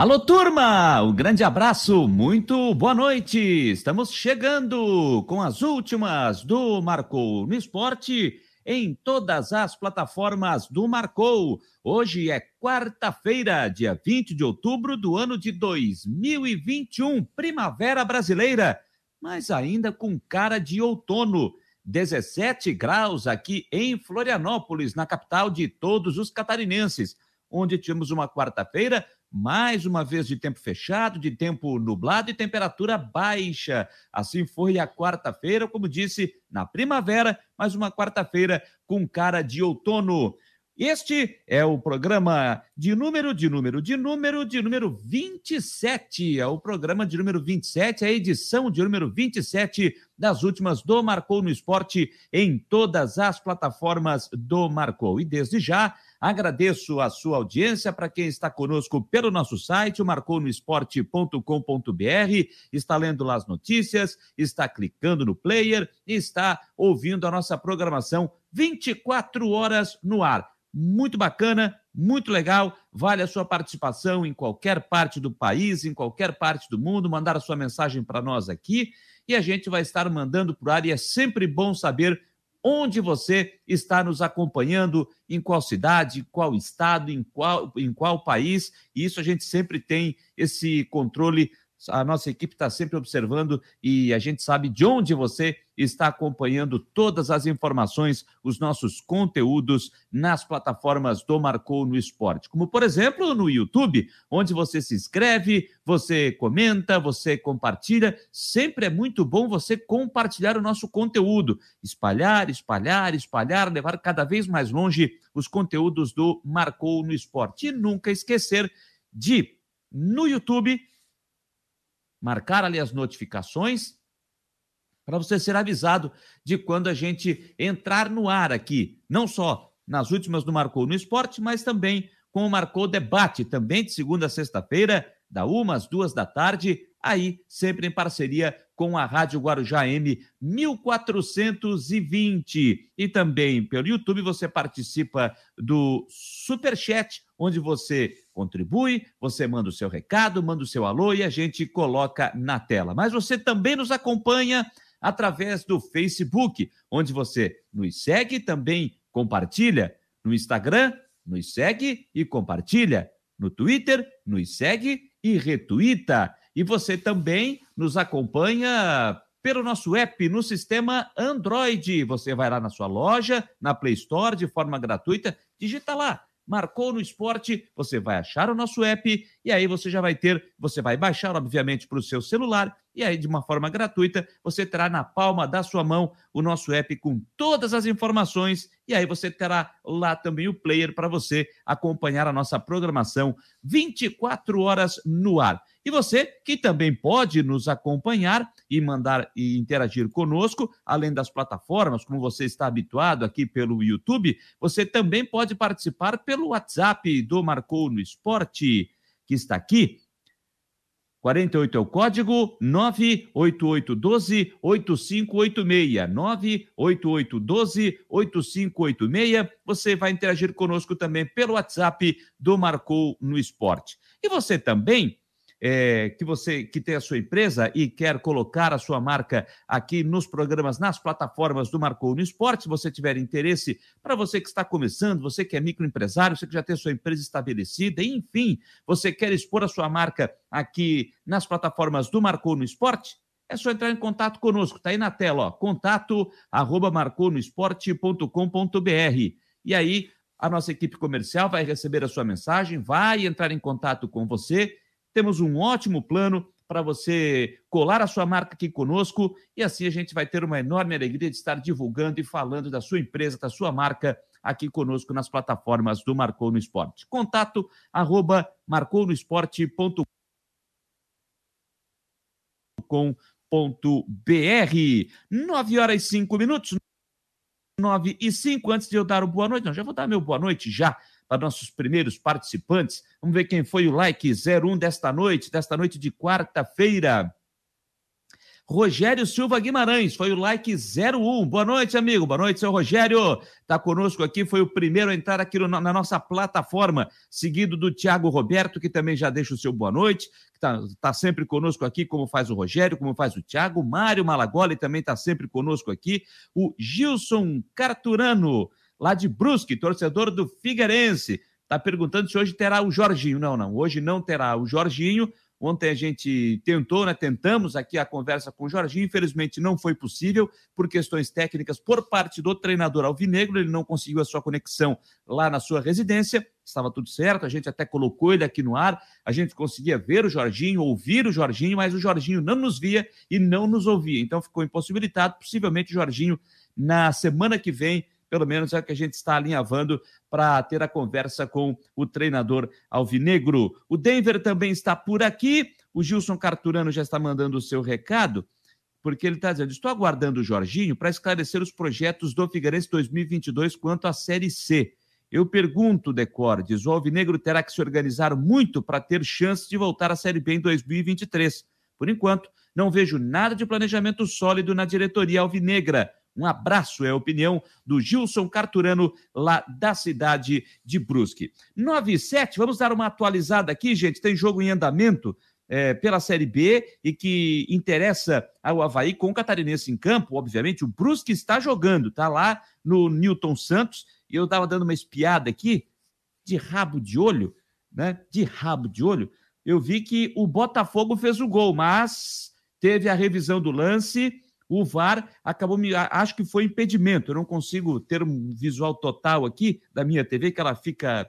Alô, turma! Um grande abraço, muito boa noite! Estamos chegando com as últimas do Marcou no Esporte em todas as plataformas do Marcou. Hoje é quarta-feira, dia 20 de outubro do ano de 2021, primavera brasileira, mas ainda com cara de outono. 17 graus aqui em Florianópolis, na capital de todos os catarinenses, onde tínhamos uma quarta-feira mais uma vez de tempo fechado, de tempo nublado e temperatura baixa. Assim foi a quarta-feira, como disse, na primavera, mais uma quarta-feira com cara de outono. Este é o programa de número, de número, de número, de número 27. É o programa de número 27, a edição de número 27 das últimas do Marcou no Esporte em todas as plataformas do Marcou. E desde já, agradeço a sua audiência para quem está conosco pelo nosso site, o marconoesporte.com.br, está lendo lá as notícias, está clicando no player e está ouvindo a nossa programação 24 horas no ar muito bacana, muito legal. Vale a sua participação em qualquer parte do país, em qualquer parte do mundo, mandar a sua mensagem para nós aqui e a gente vai estar mandando por ar e é sempre bom saber onde você está nos acompanhando, em qual cidade, qual estado, em qual, em qual país. E isso a gente sempre tem esse controle a nossa equipe está sempre observando e a gente sabe de onde você está acompanhando todas as informações, os nossos conteúdos nas plataformas do Marcou no Esporte. Como, por exemplo, no YouTube, onde você se inscreve, você comenta, você compartilha. Sempre é muito bom você compartilhar o nosso conteúdo. Espalhar, espalhar, espalhar, levar cada vez mais longe os conteúdos do Marcou no Esporte. E nunca esquecer de, no YouTube, marcar ali as notificações para você ser avisado de quando a gente entrar no ar aqui, não só nas últimas do Marcou no Esporte, mas também com o Marcou Debate, também de segunda a sexta-feira, da uma às duas da tarde, aí sempre em parceria com a Rádio Guarujá M 1420. E também pelo YouTube você participa do Super Chat, onde você contribui, você manda o seu recado, manda o seu alô e a gente coloca na tela. Mas você também nos acompanha através do Facebook, onde você nos segue também compartilha. No Instagram, nos segue e compartilha. No Twitter, nos segue e retuita. E você também nos acompanha pelo nosso app no sistema Android. Você vai lá na sua loja, na Play Store, de forma gratuita, digita lá marcou no esporte, você vai achar o nosso app e aí você já vai ter, você vai baixar, obviamente, para o seu celular e aí, de uma forma gratuita, você terá na palma da sua mão o nosso app com todas as informações e aí você terá lá também o player para você acompanhar a nossa programação 24 horas no ar. E você que também pode nos acompanhar e mandar e interagir conosco, além das plataformas, como você está habituado aqui pelo YouTube, você também pode participar pelo WhatsApp do Marcou no Esporte, que está aqui 48 é o código 98812 8586. 98812 8586. Você vai interagir conosco também pelo WhatsApp do Marcou no Esporte. E você também é, que você que tem a sua empresa e quer colocar a sua marca aqui nos programas, nas plataformas do Marcou no Esporte, se você tiver interesse, para você que está começando, você que é microempresário, você que já tem a sua empresa estabelecida, enfim, você quer expor a sua marca aqui nas plataformas do Marcou no Esporte, é só entrar em contato conosco, tá aí na tela, ó, contato arroba marconoesporte.com.br. E aí, a nossa equipe comercial vai receber a sua mensagem, vai entrar em contato com você temos um ótimo plano para você colar a sua marca aqui conosco e assim a gente vai ter uma enorme alegria de estar divulgando e falando da sua empresa, da sua marca aqui conosco nas plataformas do Marcou no Esporte. Contato arroba marconoesporte.com.br 9 horas e 5 minutos, 9 e 5, antes de eu dar o boa noite, não, já vou dar meu boa noite já para nossos primeiros participantes. Vamos ver quem foi o like 01 desta noite, desta noite de quarta-feira. Rogério Silva Guimarães, foi o like 01. Boa noite, amigo. Boa noite, seu Rogério. Está conosco aqui, foi o primeiro a entrar aqui no, na nossa plataforma, seguido do Tiago Roberto, que também já deixa o seu boa noite, que está tá sempre conosco aqui, como faz o Rogério, como faz o Tiago. Mário Malagoli também está sempre conosco aqui. O Gilson Carturano, lá de Brusque, torcedor do Figueirense. Está perguntando se hoje terá o Jorginho. Não, não, hoje não terá o Jorginho. Ontem a gente tentou, né? Tentamos aqui a conversa com o Jorginho, infelizmente não foi possível por questões técnicas por parte do treinador Alvinegro, ele não conseguiu a sua conexão lá na sua residência, estava tudo certo, a gente até colocou ele aqui no ar, a gente conseguia ver o Jorginho, ouvir o Jorginho, mas o Jorginho não nos via e não nos ouvia, então ficou impossibilitado, possivelmente o Jorginho na semana que vem pelo menos é o que a gente está alinhavando para ter a conversa com o treinador Alvinegro. O Denver também está por aqui. O Gilson Carturano já está mandando o seu recado, porque ele está dizendo: estou aguardando o Jorginho para esclarecer os projetos do Figueirense 2022 quanto à Série C. Eu pergunto, Decordes, o Alvinegro terá que se organizar muito para ter chance de voltar à Série B em 2023. Por enquanto, não vejo nada de planejamento sólido na diretoria alvinegra. Um abraço, é a opinião do Gilson Carturano, lá da cidade de Brusque. 9 e 7, vamos dar uma atualizada aqui, gente. Tem jogo em andamento é, pela Série B e que interessa ao Havaí com o Catarinense em campo, obviamente. O Brusque está jogando, tá lá no Newton Santos. E eu estava dando uma espiada aqui, de rabo de olho, né? De rabo de olho. Eu vi que o Botafogo fez o gol, mas teve a revisão do lance o VAR acabou me. Acho que foi impedimento. Eu não consigo ter um visual total aqui da minha TV, que ela fica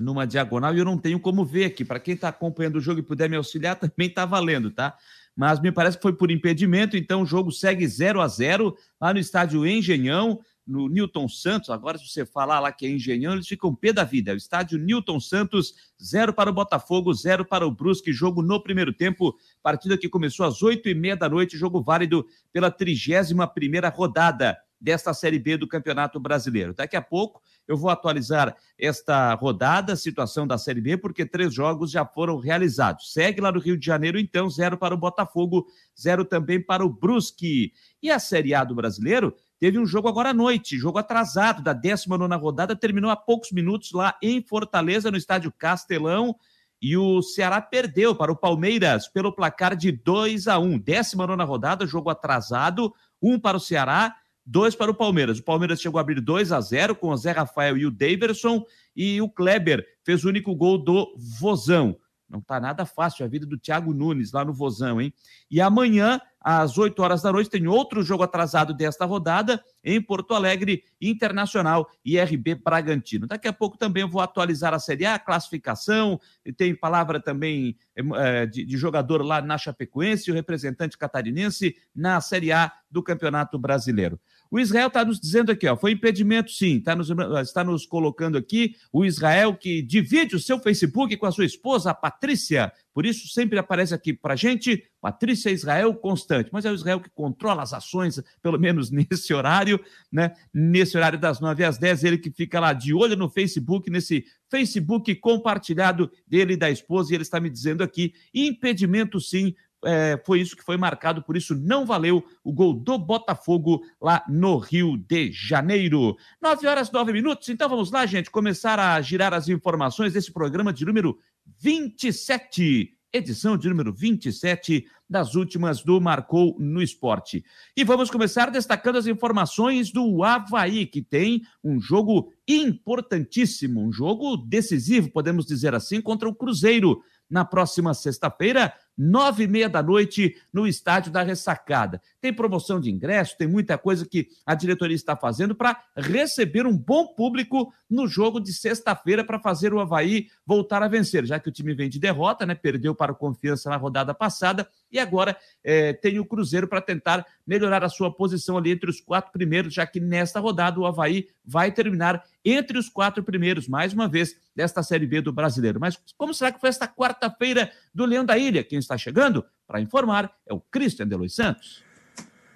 numa diagonal e eu não tenho como ver aqui. Para quem está acompanhando o jogo e puder me auxiliar, também está valendo, tá? Mas me parece que foi por impedimento, então o jogo segue 0 a 0 lá no estádio Engenhão no Newton Santos. Agora, se você falar lá que é Engenhão, eles ficam pé da vida. É o estádio Newton Santos, zero para o Botafogo, zero para o Brusque. Jogo no primeiro tempo. Partida que começou às oito e meia da noite. Jogo válido pela trigésima primeira rodada desta Série B do Campeonato Brasileiro. Daqui a pouco eu vou atualizar esta rodada, situação da Série B, porque três jogos já foram realizados. Segue lá no Rio de Janeiro, então, zero para o Botafogo, zero também para o Brusque. E a Série A do Brasileiro Teve um jogo agora à noite, jogo atrasado da 19 rodada, terminou há poucos minutos lá em Fortaleza, no estádio Castelão. E o Ceará perdeu para o Palmeiras pelo placar de 2 a 1 19 rodada, jogo atrasado, um para o Ceará, dois para o Palmeiras. O Palmeiras chegou a abrir 2 a 0 com o Zé Rafael e o Daverson, e o Kleber fez o único gol do Vozão. Não está nada fácil a vida do Thiago Nunes lá no Vozão, hein? E amanhã às 8 horas da noite, tem outro jogo atrasado desta rodada em Porto Alegre, Internacional e RB Bragantino. Daqui a pouco também vou atualizar a Série A, a classificação, tem palavra também é, de, de, jogador lá na Chapecoense, o representante catarinense na Série A do Campeonato Brasileiro. O Israel está nos dizendo aqui, ó, foi impedimento sim, tá nos, está nos colocando aqui o Israel que divide o seu Facebook com a sua esposa, a Patrícia. Por isso sempre aparece aqui para gente, Patrícia Israel constante. Mas é o Israel que controla as ações, pelo menos nesse horário, né? Nesse horário das 9 às 10, ele que fica lá de olho no Facebook, nesse Facebook compartilhado dele e da esposa, e ele está me dizendo aqui, impedimento sim, é, foi isso que foi marcado, por isso não valeu o gol do Botafogo lá no Rio de Janeiro. Nove horas, nove minutos, então vamos lá, gente, começar a girar as informações desse programa de número 27 edição de número 27 das últimas do Marcou no Esporte. E vamos começar destacando as informações do Havaí, que tem um jogo importantíssimo, um jogo decisivo, podemos dizer assim, contra o Cruzeiro na próxima sexta-feira, nove e meia da noite, no Estádio da Ressacada. Tem promoção de ingresso, tem muita coisa que a diretoria está fazendo para receber um bom público no jogo de sexta-feira para fazer o Havaí voltar a vencer, já que o time vem de derrota, né? Perdeu para o Confiança na rodada passada e agora é, tem o Cruzeiro para tentar melhorar a sua posição ali entre os quatro primeiros, já que nesta rodada o Havaí vai terminar entre os quatro primeiros, mais uma vez, desta Série B do Brasileiro. Mas como será que foi esta quarta-feira do Leão da Ilha? Quem está chegando para informar é o Christian Delois Santos.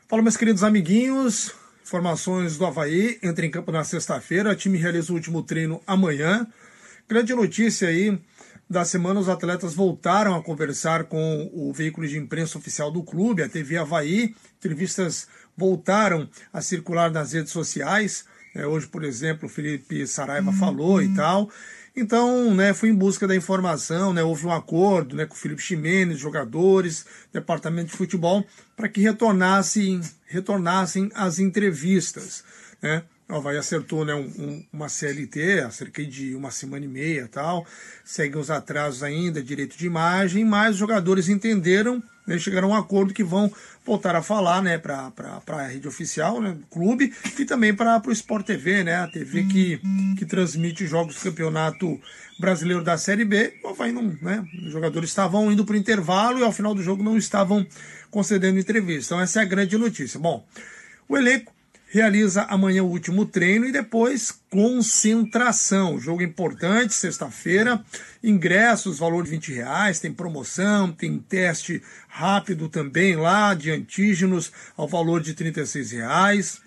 Fala, meus queridos amiguinhos. Informações do Havaí. Entra em campo na sexta-feira. O time realiza o último treino amanhã. Grande notícia aí da semana, os atletas voltaram a conversar com o veículo de imprensa oficial do clube, a TV Havaí. Entrevistas voltaram a circular nas redes sociais. É, hoje, por exemplo, o Felipe Saraiva falou e tal. Então, né, fui em busca da informação, né, houve um acordo né, com o Felipe Ximenes, jogadores, departamento de futebol, para que retornassem, retornassem as entrevistas. Né. O Havaí acertou né, um, um, uma CLT há cerca de uma semana e meia tal. Seguem os atrasos ainda, direito de imagem, mas os jogadores entenderam, né, chegaram a um acordo que vão voltar a falar né, para a rede oficial, né, clube, e também para o Sport TV, né, a TV que, que transmite jogos do campeonato brasileiro da Série B. Havaí não, né, os jogadores estavam indo para o intervalo e ao final do jogo não estavam concedendo entrevista. Então essa é a grande notícia. Bom, o elenco realiza amanhã o último treino e depois concentração. Jogo importante, sexta-feira. Ingressos, valor de 20 reais, tem promoção, tem teste rápido também lá de antígenos ao valor de 36 reais.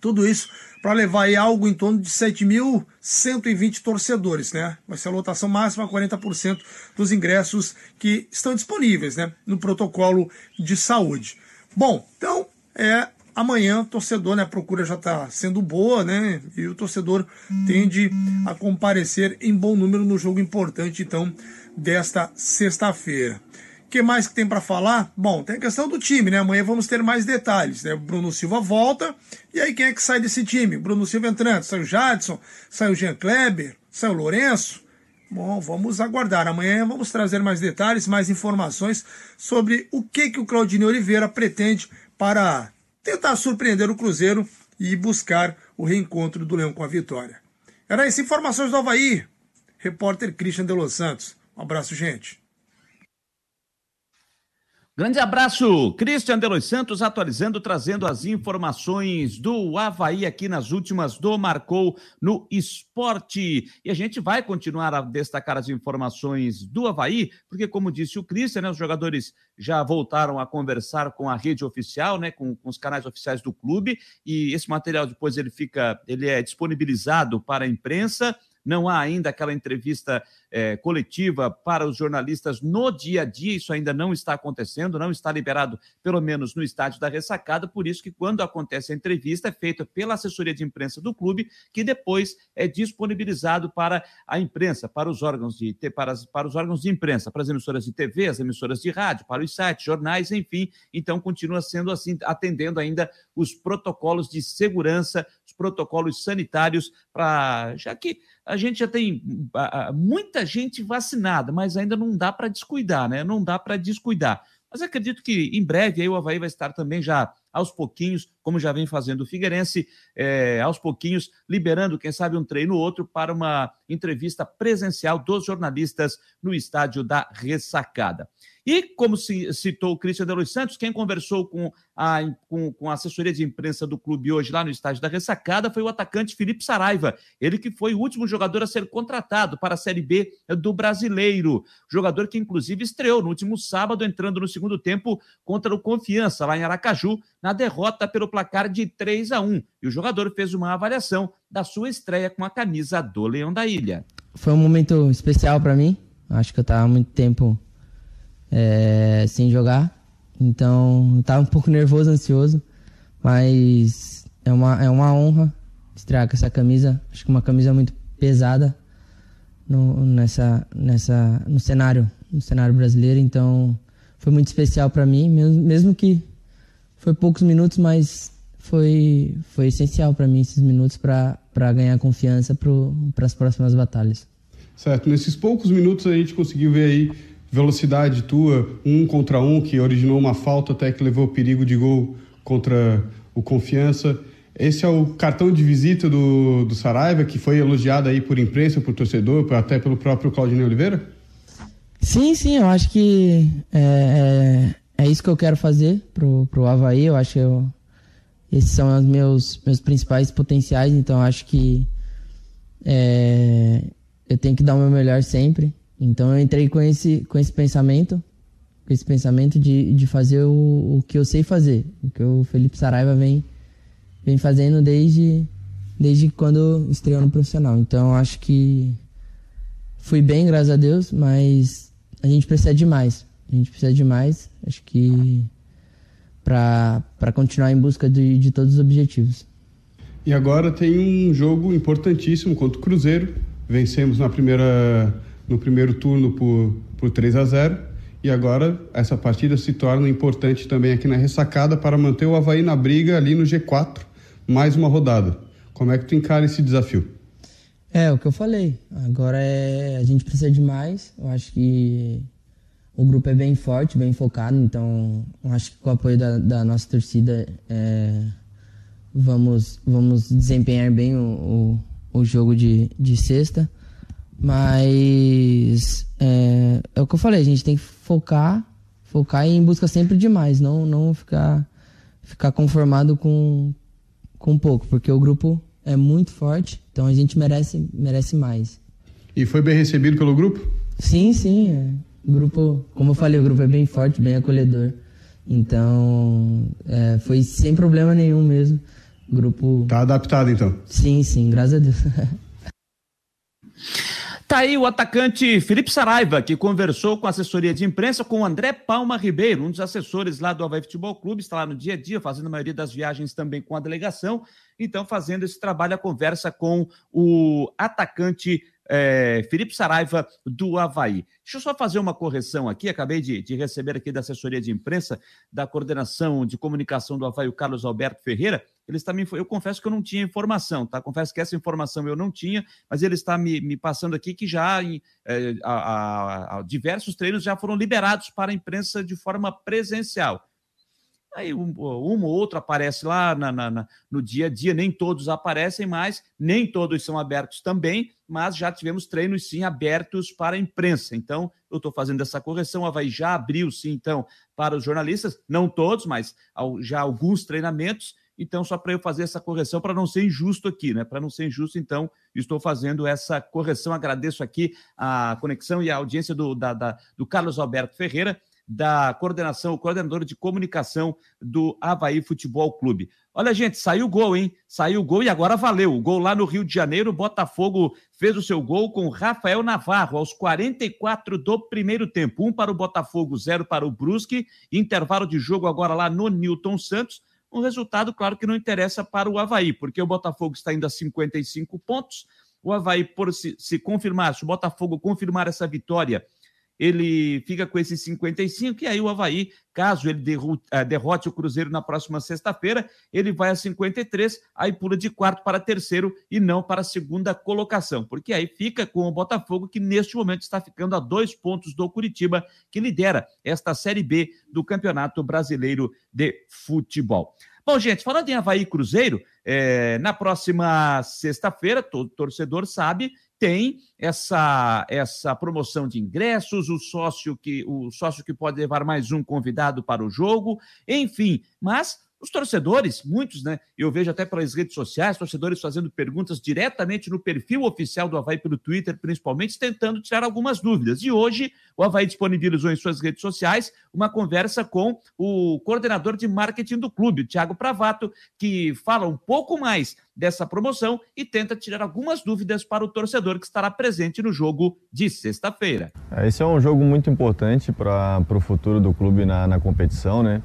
Tudo isso para levar aí algo em torno de 7.120 torcedores, né? Vai ser a lotação máxima, 40% dos ingressos que estão disponíveis, né? No protocolo de saúde. Bom, então é amanhã o torcedor, né, a procura já está sendo boa, né, e o torcedor tende a comparecer em bom número no jogo importante, então, desta sexta-feira. O que mais que tem para falar? Bom, tem a questão do time, né? Amanhã vamos ter mais detalhes, né? Bruno Silva volta, e aí quem é que sai desse time? Bruno Silva entrando, sai o Jadson, sai o Jean Kleber, sai o Lourenço. Bom, vamos aguardar. Amanhã vamos trazer mais detalhes, mais informações sobre o que, que o Claudinei Oliveira pretende para tentar surpreender o Cruzeiro e buscar o reencontro do Leão com a vitória. Era isso, informações do Havaí. Repórter Christian de Los Santos. Um abraço, gente. Grande abraço, Cristian de Los Santos, atualizando, trazendo as informações do Havaí aqui nas últimas do Marcou no Esporte. E a gente vai continuar a destacar as informações do Havaí, porque, como disse o Cristian, né, os jogadores já voltaram a conversar com a rede oficial, né, com, com os canais oficiais do clube, e esse material depois ele fica, ele é disponibilizado para a imprensa não há ainda aquela entrevista é, coletiva para os jornalistas no dia a dia, isso ainda não está acontecendo, não está liberado, pelo menos no estádio da ressacada, por isso que quando acontece a entrevista é feita pela assessoria de imprensa do clube, que depois é disponibilizado para a imprensa, para os órgãos de, para, para os órgãos de imprensa, para as emissoras de TV, as emissoras de rádio, para os sites, jornais, enfim, então continua sendo assim, atendendo ainda os protocolos de segurança, os protocolos sanitários, para já que a gente já tem muita gente vacinada, mas ainda não dá para descuidar, né? Não dá para descuidar. Mas acredito que em breve aí o Havaí vai estar também já aos pouquinhos, como já vem fazendo o Figueirense, é, aos pouquinhos, liberando, quem sabe, um treino ou outro para uma entrevista presencial dos jornalistas no estádio da Ressacada. E, como se citou o Cristian de Los Santos, quem conversou com a, com, com a assessoria de imprensa do clube hoje lá no estádio da Ressacada foi o atacante Felipe Saraiva, ele que foi o último jogador a ser contratado para a Série B do Brasileiro. Jogador que, inclusive, estreou no último sábado, entrando no segundo tempo contra o Confiança, lá em Aracaju, na derrota pelo placar de 3 a 1. E o jogador fez uma avaliação da sua estreia com a camisa do Leão da Ilha. Foi um momento especial para mim. Acho que eu estava há muito tempo é, sem jogar. Então, eu tava um pouco nervoso, ansioso, mas é uma, é uma honra estrear com essa camisa. Acho que uma camisa muito pesada no, nessa, nessa, no cenário, no cenário brasileiro. Então, foi muito especial para mim, mesmo, mesmo que foi poucos minutos, mas foi, foi essencial para mim esses minutos para ganhar confiança para as próximas batalhas. Certo, nesses poucos minutos a gente conseguiu ver aí velocidade tua, um contra um, que originou uma falta até que levou perigo de gol contra o Confiança. Esse é o cartão de visita do, do Saraiva, que foi elogiado aí por imprensa, por torcedor, até pelo próprio Claudinei Oliveira? Sim, sim, eu acho que é, é, é isso que eu quero fazer pro, pro Havaí. Eu acho que eu, esses são os meus, meus principais potenciais, então acho que é, eu tenho que dar o meu melhor sempre. Então eu entrei com esse, com esse pensamento, com esse pensamento de, de fazer o, o que eu sei fazer, o que o Felipe Saraiva vem, vem fazendo desde, desde quando estreou no profissional. Então acho que fui bem, graças a Deus, mas a gente precisa de mais. A gente precisa de mais, acho que para continuar em busca de, de todos os objetivos. E agora tem um jogo importantíssimo contra o Cruzeiro. Vencemos na primeira, no primeiro turno por, por 3 a 0 e agora essa partida se torna importante também aqui na ressacada para manter o Havaí na briga ali no G4, mais uma rodada. Como é que tu encara esse desafio? É, o que eu falei. Agora é a gente precisa de mais. Eu acho que o grupo é bem forte, bem focado, então acho que com o apoio da, da nossa torcida é, vamos, vamos desempenhar bem o, o, o, jogo de, de sexta. Mas é, é, o que eu falei, a gente tem que focar, focar em busca sempre de mais, não, não ficar, ficar conformado com, com pouco, porque o grupo é muito forte, então a gente merece, merece mais. E foi bem recebido pelo grupo? Sim, sim. É. O grupo, como eu falei, o grupo é bem forte, bem acolhedor. Então, é, foi sem problema nenhum mesmo. O grupo. Tá adaptado então? Sim, sim, graças a Deus. Tá aí o atacante Felipe Saraiva, que conversou com a assessoria de imprensa com o André Palma Ribeiro, um dos assessores lá do Havaí Futebol Clube, está lá no dia a dia, fazendo a maioria das viagens também com a delegação, então fazendo esse trabalho, a conversa com o atacante é, Felipe Saraiva, do Havaí. Deixa eu só fazer uma correção aqui. Acabei de, de, receber aqui da assessoria de imprensa da coordenação de comunicação do Havaí, o Carlos Alberto Ferreira. Eles também, eu confesso que eu não tinha informação, tá? Confesso que essa informação eu não tinha, mas ele está me, me passando aqui que já em, é, a, a, a, diversos treinos já foram liberados para a imprensa de forma presencial. Aí um, um ou outro aparece lá na, na, na, no dia a dia, nem todos aparecem mais, nem todos são abertos também, mas já tivemos treinos sim abertos para a imprensa. Então, eu estou fazendo essa correção. A Havaí já abriu sim, então, para os jornalistas, não todos, mas já alguns treinamentos. Então, só para eu fazer essa correção, para não ser injusto aqui, né? Para não ser injusto, então, estou fazendo essa correção. Agradeço aqui a conexão e a audiência do, da, da, do Carlos Alberto Ferreira da coordenação, coordenador de comunicação do Havaí Futebol Clube. Olha, gente, saiu o gol, hein? Saiu o gol e agora valeu. O gol lá no Rio de Janeiro, Botafogo fez o seu gol com Rafael Navarro aos 44 do primeiro tempo. Um para o Botafogo, zero para o Brusque. Intervalo de jogo agora lá no Newton Santos. Um resultado, claro, que não interessa para o Havaí, porque o Botafogo está indo a 55 pontos. O Havaí, por se, se confirmar, se o Botafogo confirmar essa vitória ele fica com esses 55, e aí o Havaí, caso ele eh, derrote o Cruzeiro na próxima sexta-feira, ele vai a 53, aí pula de quarto para terceiro e não para a segunda colocação, porque aí fica com o Botafogo, que neste momento está ficando a dois pontos do Curitiba, que lidera esta Série B do Campeonato Brasileiro de Futebol. Bom, gente, falando em Havaí Cruzeiro, é, na próxima sexta-feira, todo torcedor sabe, tem essa essa promoção de ingressos, o sócio que o sócio que pode levar mais um convidado para o jogo, enfim, mas os torcedores, muitos, né? Eu vejo até pelas redes sociais, torcedores fazendo perguntas diretamente no perfil oficial do Havaí pelo Twitter, principalmente, tentando tirar algumas dúvidas. E hoje, o Havaí disponibilizou em suas redes sociais uma conversa com o coordenador de marketing do clube, o Thiago Pravato, que fala um pouco mais dessa promoção e tenta tirar algumas dúvidas para o torcedor que estará presente no jogo de sexta-feira. Esse é um jogo muito importante para o futuro do clube na, na competição, né?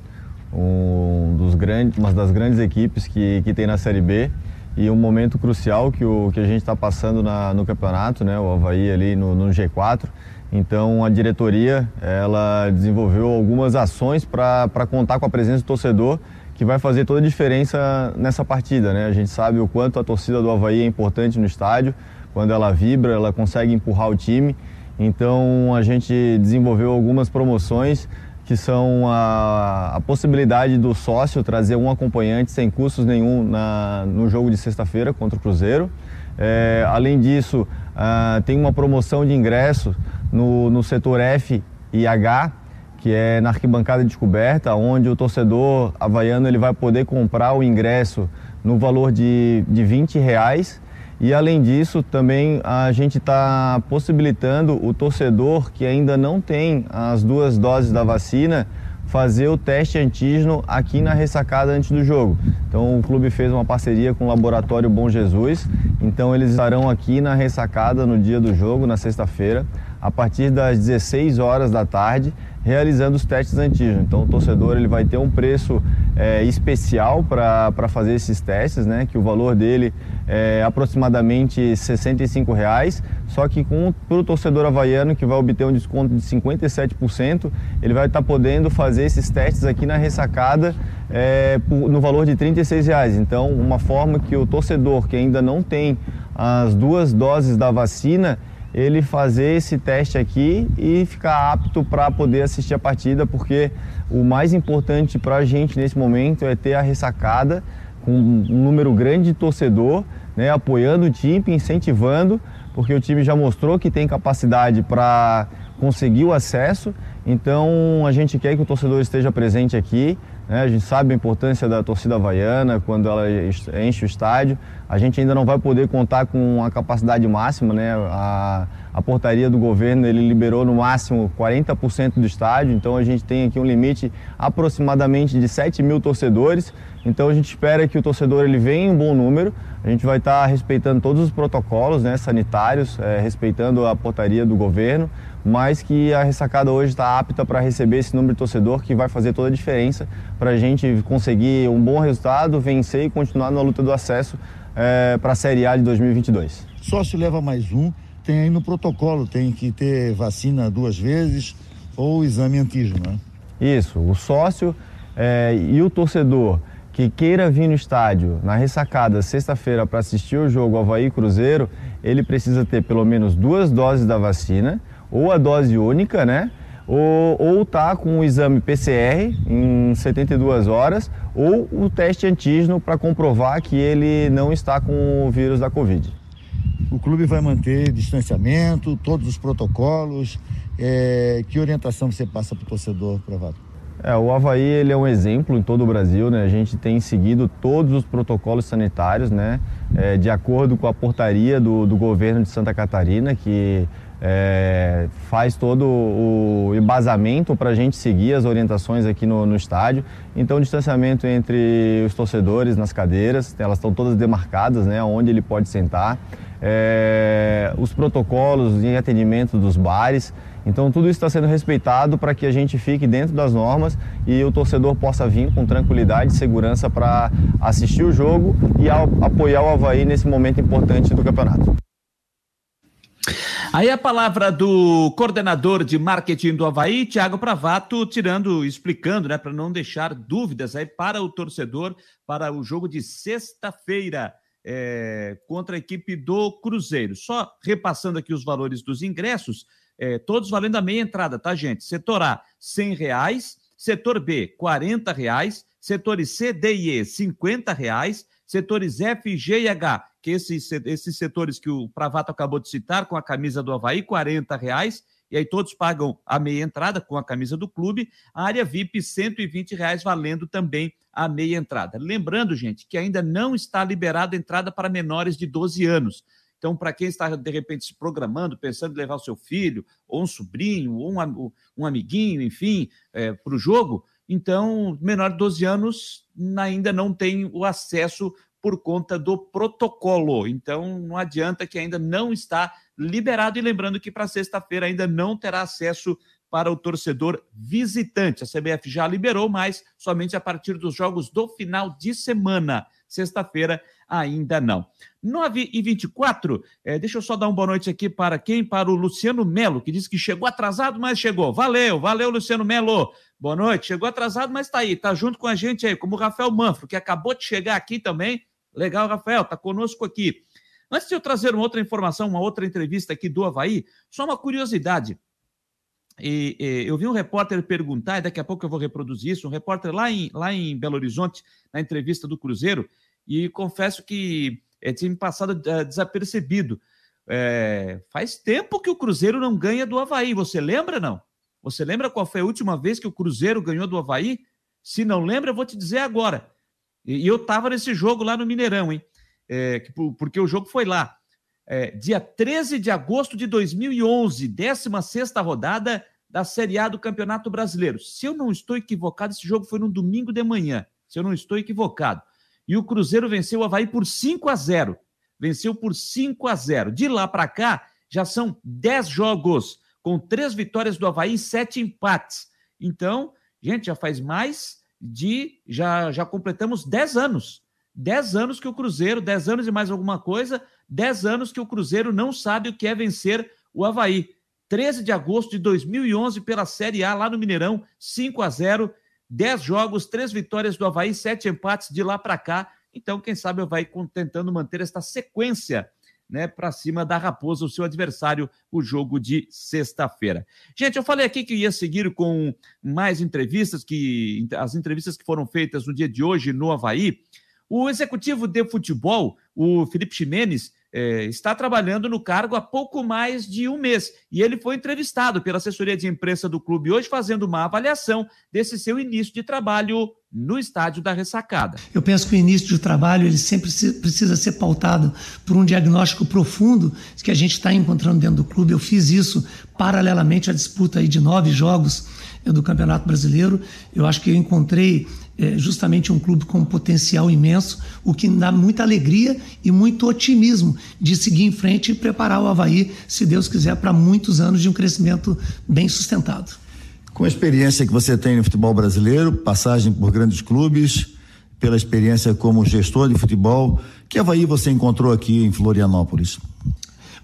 Um dos grandes, uma das grandes equipes que, que tem na Série B e um momento crucial que, o, que a gente está passando na, no campeonato, né, o Havaí ali no, no, G4. Então a diretoria ela desenvolveu algumas ações para contar com a presença do torcedor que vai fazer toda a diferença nessa partida. Né? A gente sabe o quanto a torcida do Havaí é importante no estádio, quando ela vibra, ela consegue empurrar o time. Então a gente desenvolveu algumas promoções que são a, a, possibilidade do sócio trazer um acompanhante sem custos nenhum na, no jogo de sexta-feira contra o Cruzeiro. É, além disso, uh, tem uma promoção de ingresso no, no setor F e H, que é na arquibancada descoberta, onde o torcedor havaiano ele vai poder comprar o ingresso no valor de, de 20 reais e além disso, também a gente está possibilitando o torcedor que ainda não tem as duas doses da vacina fazer o teste antígeno aqui na ressacada antes do jogo. Então o clube fez uma parceria com o Laboratório Bom Jesus, então eles estarão aqui na ressacada no dia do jogo, na sexta-feira, a partir das 16 horas da tarde realizando os testes antígenos. Então o torcedor ele vai ter um preço é, especial para fazer esses testes, né? Que o valor dele é aproximadamente 65 reais, só que para o torcedor havaiano que vai obter um desconto de 57%, ele vai estar tá podendo fazer esses testes aqui na ressacada é, no valor de 36 reais. Então, uma forma que o torcedor que ainda não tem as duas doses da vacina, ele fazer esse teste aqui e ficar apto para poder assistir a partida, porque o mais importante para a gente nesse momento é ter a ressacada com um número grande de torcedor, né, apoiando o time, incentivando, porque o time já mostrou que tem capacidade para conseguir o acesso, então a gente quer que o torcedor esteja presente aqui. Né? A gente sabe a importância da torcida havaiana quando ela enche o estádio. A gente ainda não vai poder contar com a capacidade máxima, né? A, a portaria do governo ele liberou no máximo 40% do estádio, então a gente tem aqui um limite aproximadamente de 7 mil torcedores. Então a gente espera que o torcedor ele venha em um bom número. A gente vai estar respeitando todos os protocolos né, sanitários, é, respeitando a portaria do governo mas que a ressacada hoje está apta para receber esse número de torcedor que vai fazer toda a diferença para a gente conseguir um bom resultado, vencer e continuar na luta do acesso é, para a Série A de 2022. Sócio leva mais um, tem aí no protocolo, tem que ter vacina duas vezes ou exame antígeno, né? Isso, o sócio é, e o torcedor que queira vir no estádio na ressacada sexta-feira para assistir o jogo Havaí Cruzeiro, ele precisa ter pelo menos duas doses da vacina ou a dose única, né? Ou, ou tá com o exame PCR em 72 horas, ou o teste antígeno para comprovar que ele não está com o vírus da Covid. O clube vai manter distanciamento, todos os protocolos. É, que orientação você passa para o torcedor, Provato? É, o Havaí ele é um exemplo em todo o Brasil, né? A gente tem seguido todos os protocolos sanitários, né? É, de acordo com a portaria do, do governo de Santa Catarina, que é, faz todo o embasamento para a gente seguir as orientações aqui no, no estádio. Então, distanciamento entre os torcedores nas cadeiras, elas estão todas demarcadas, né, onde ele pode sentar. É, os protocolos em atendimento dos bares. Então, tudo isso está sendo respeitado para que a gente fique dentro das normas e o torcedor possa vir com tranquilidade e segurança para assistir o jogo e apoiar o Havaí nesse momento importante do campeonato. Aí a palavra do coordenador de marketing do Havaí, Thiago Pravato, tirando, explicando, né, para não deixar dúvidas aí para o torcedor para o jogo de sexta-feira é, contra a equipe do Cruzeiro. Só repassando aqui os valores dos ingressos, é, todos valendo a meia entrada, tá, gente? Setor A, R$ reais, setor B, R$ reais, setores C, D e E, R$ reais, setores F, G e H, que esses, esses setores que o Pravato acabou de citar, com a camisa do Havaí, 40 reais, e aí todos pagam a meia entrada com a camisa do clube, a área VIP, 120 reais, valendo também a meia entrada. Lembrando, gente, que ainda não está liberada a entrada para menores de 12 anos. Então, para quem está, de repente, se programando, pensando em levar o seu filho, ou um sobrinho, ou um, um amiguinho, enfim, é, para o jogo, então, menor de 12 anos ainda não tem o acesso por conta do protocolo. Então, não adianta que ainda não está liberado. E lembrando que para sexta-feira ainda não terá acesso para o torcedor visitante. A CBF já liberou, mas somente a partir dos jogos do final de semana. Sexta-feira ainda não. 9 e 24, é, deixa eu só dar uma boa noite aqui para quem? Para o Luciano Melo, que disse que chegou atrasado, mas chegou. Valeu, valeu, Luciano Melo. Boa noite. Chegou atrasado, mas está aí. Está junto com a gente aí, como o Rafael Manfro, que acabou de chegar aqui também. Legal, Rafael, está conosco aqui. Antes de eu trazer uma outra informação, uma outra entrevista aqui do Havaí, só uma curiosidade. E, e, eu vi um repórter perguntar, e daqui a pouco eu vou reproduzir isso, um repórter lá em, lá em Belo Horizonte, na entrevista do Cruzeiro, e confesso que é, tinha me passado é, desapercebido. É, faz tempo que o Cruzeiro não ganha do Havaí, você lembra, não? Você lembra qual foi a última vez que o Cruzeiro ganhou do Havaí? Se não lembra, eu vou te dizer agora. E, eu estava nesse jogo lá no Mineirão, hein? É, porque o jogo foi lá. É, dia 13 de agosto de 2011, 16 rodada, da Série A do Campeonato Brasileiro. Se eu não estou equivocado, esse jogo foi no domingo de manhã. Se eu não estou equivocado. E o Cruzeiro venceu o Havaí por 5 a 0. Venceu por 5 a 0. De lá para cá, já são 10 jogos, com três vitórias do Havaí e sete empates. Então, gente, já faz mais de. Já, já completamos 10 anos. 10 anos que o Cruzeiro, 10 anos e mais alguma coisa, 10 anos que o Cruzeiro não sabe o que é vencer o Havaí. 13 de agosto de 2011 pela Série A lá no Mineirão, 5 a 0, 10 jogos, 3 vitórias do Havaí, 7 empates de lá para cá. Então, quem sabe o Havaí tentando manter esta sequência né, para cima da Raposa, o seu adversário, o jogo de sexta-feira. Gente, eu falei aqui que ia seguir com mais entrevistas, que as entrevistas que foram feitas no dia de hoje no Havaí. O executivo de futebol, o Felipe Ximenes, é, está trabalhando no cargo há pouco mais de um mês. E ele foi entrevistado pela assessoria de imprensa do clube hoje, fazendo uma avaliação desse seu início de trabalho no estádio da ressacada. Eu penso que o início de trabalho ele sempre precisa ser pautado por um diagnóstico profundo que a gente está encontrando dentro do clube. Eu fiz isso paralelamente à disputa aí de nove jogos é, do Campeonato Brasileiro. Eu acho que eu encontrei é, justamente um clube com um potencial imenso, o que dá muita alegria e muito otimismo de seguir em frente e preparar o Havaí, se Deus quiser, para muitos anos de um crescimento bem sustentado. Com a experiência que você tem no futebol brasileiro, passagem por grandes clubes, pela experiência como gestor de futebol, que Havaí você encontrou aqui em Florianópolis?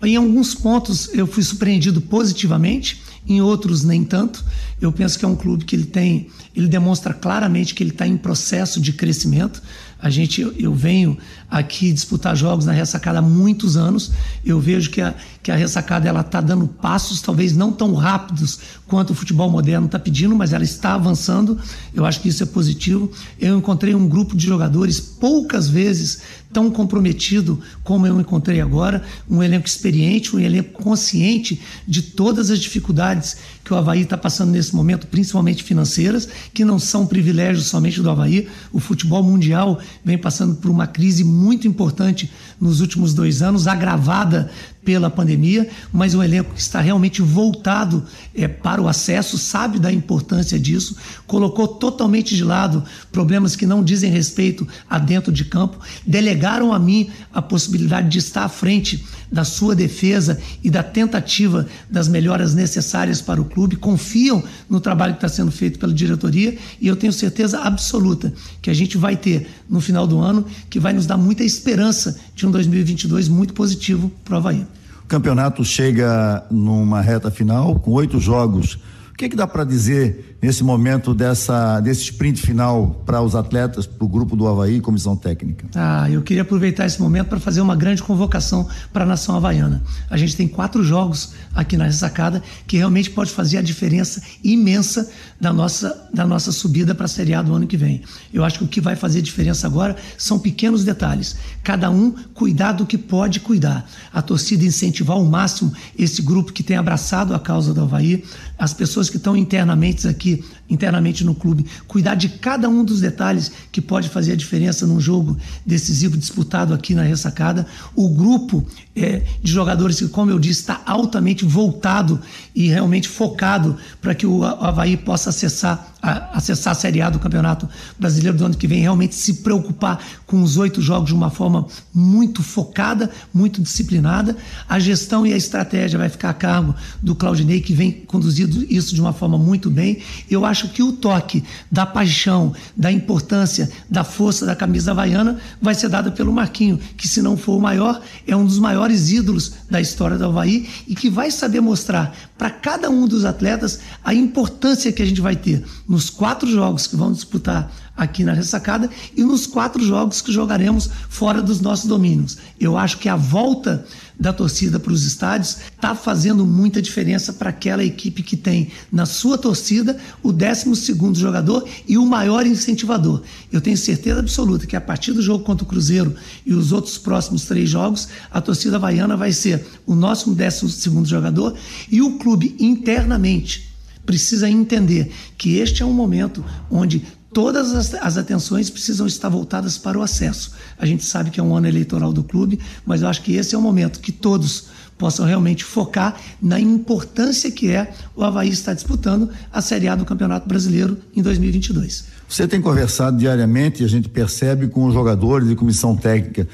Em alguns pontos eu fui surpreendido positivamente, em outros nem tanto. Eu penso que é um clube que ele tem, ele demonstra claramente que ele está em processo de crescimento. A gente, eu venho aqui disputar jogos na ressacada há muitos anos. Eu vejo que a, que a ressacada ela está dando passos, talvez não tão rápidos quanto o futebol moderno está pedindo, mas ela está avançando. Eu acho que isso é positivo. Eu encontrei um grupo de jogadores poucas vezes tão comprometido como eu encontrei agora, um elenco experiente, um elenco consciente de todas as dificuldades que o Havaí está passando nesse momento, principalmente financeiras, que não são privilégios somente do Havaí. O futebol mundial vem passando por uma crise muito importante nos últimos dois anos, agravada pela pandemia, mas um elenco que está realmente voltado é, para o acesso, sabe da importância disso, colocou totalmente de lado problemas que não dizem respeito a dentro de campo, delegaram a mim a possibilidade de estar à frente da sua defesa e da tentativa das melhoras necessárias para o clube, confiam no trabalho que está sendo feito pela diretoria e eu tenho certeza absoluta que a gente vai ter no final do ano, que vai nos dar muita esperança de um 2022 muito positivo para o Havaí. O campeonato chega numa reta final com oito jogos o que, que dá para dizer nesse momento dessa, desse sprint final para os atletas, para o grupo do Havaí, comissão técnica? Ah, eu queria aproveitar esse momento para fazer uma grande convocação para a nação havaiana. A gente tem quatro jogos aqui na ressacada que realmente pode fazer a diferença imensa da nossa, da nossa subida para a Série A do ano que vem. Eu acho que o que vai fazer diferença agora são pequenos detalhes. Cada um cuidar do que pode cuidar. A torcida incentivar ao máximo esse grupo que tem abraçado a causa do Havaí, as pessoas que estão internamente aqui, see internamente no clube, cuidar de cada um dos detalhes que pode fazer a diferença num jogo decisivo disputado aqui na ressacada. O grupo é, de jogadores que, como eu disse, está altamente voltado e realmente focado para que o Havaí possa acessar a, acessar a Série A do Campeonato Brasileiro do ano que vem, realmente se preocupar com os oito jogos de uma forma muito focada, muito disciplinada. A gestão e a estratégia vai ficar a cargo do Claudinei, que vem conduzindo isso de uma forma muito bem. Eu acho que o toque da paixão, da importância, da força da camisa havaiana vai ser dado pelo Marquinho, que se não for o maior, é um dos maiores ídolos da história do Havaí e que vai saber mostrar para cada um dos atletas a importância que a gente vai ter nos quatro jogos que vão disputar aqui na ressacada e nos quatro jogos que jogaremos fora dos nossos domínios. Eu acho que a volta da torcida para os estádios está fazendo muita diferença para aquela equipe que tem na sua torcida o 12 segundo jogador e o maior incentivador. Eu tenho certeza absoluta que a partir do jogo contra o Cruzeiro e os outros próximos três jogos, a torcida havaiana vai ser o nosso 12 segundo jogador e o clube internamente precisa entender que este é um momento onde todas as, as, atenções precisam estar voltadas para o acesso. A gente sabe que é um ano eleitoral do clube, mas eu acho que esse é o momento que todos possam realmente focar na importância que é o Havaí estar disputando a Série A do Campeonato Brasileiro em 2022. Você tem conversado diariamente, a gente percebe com os jogadores e comissão técnica.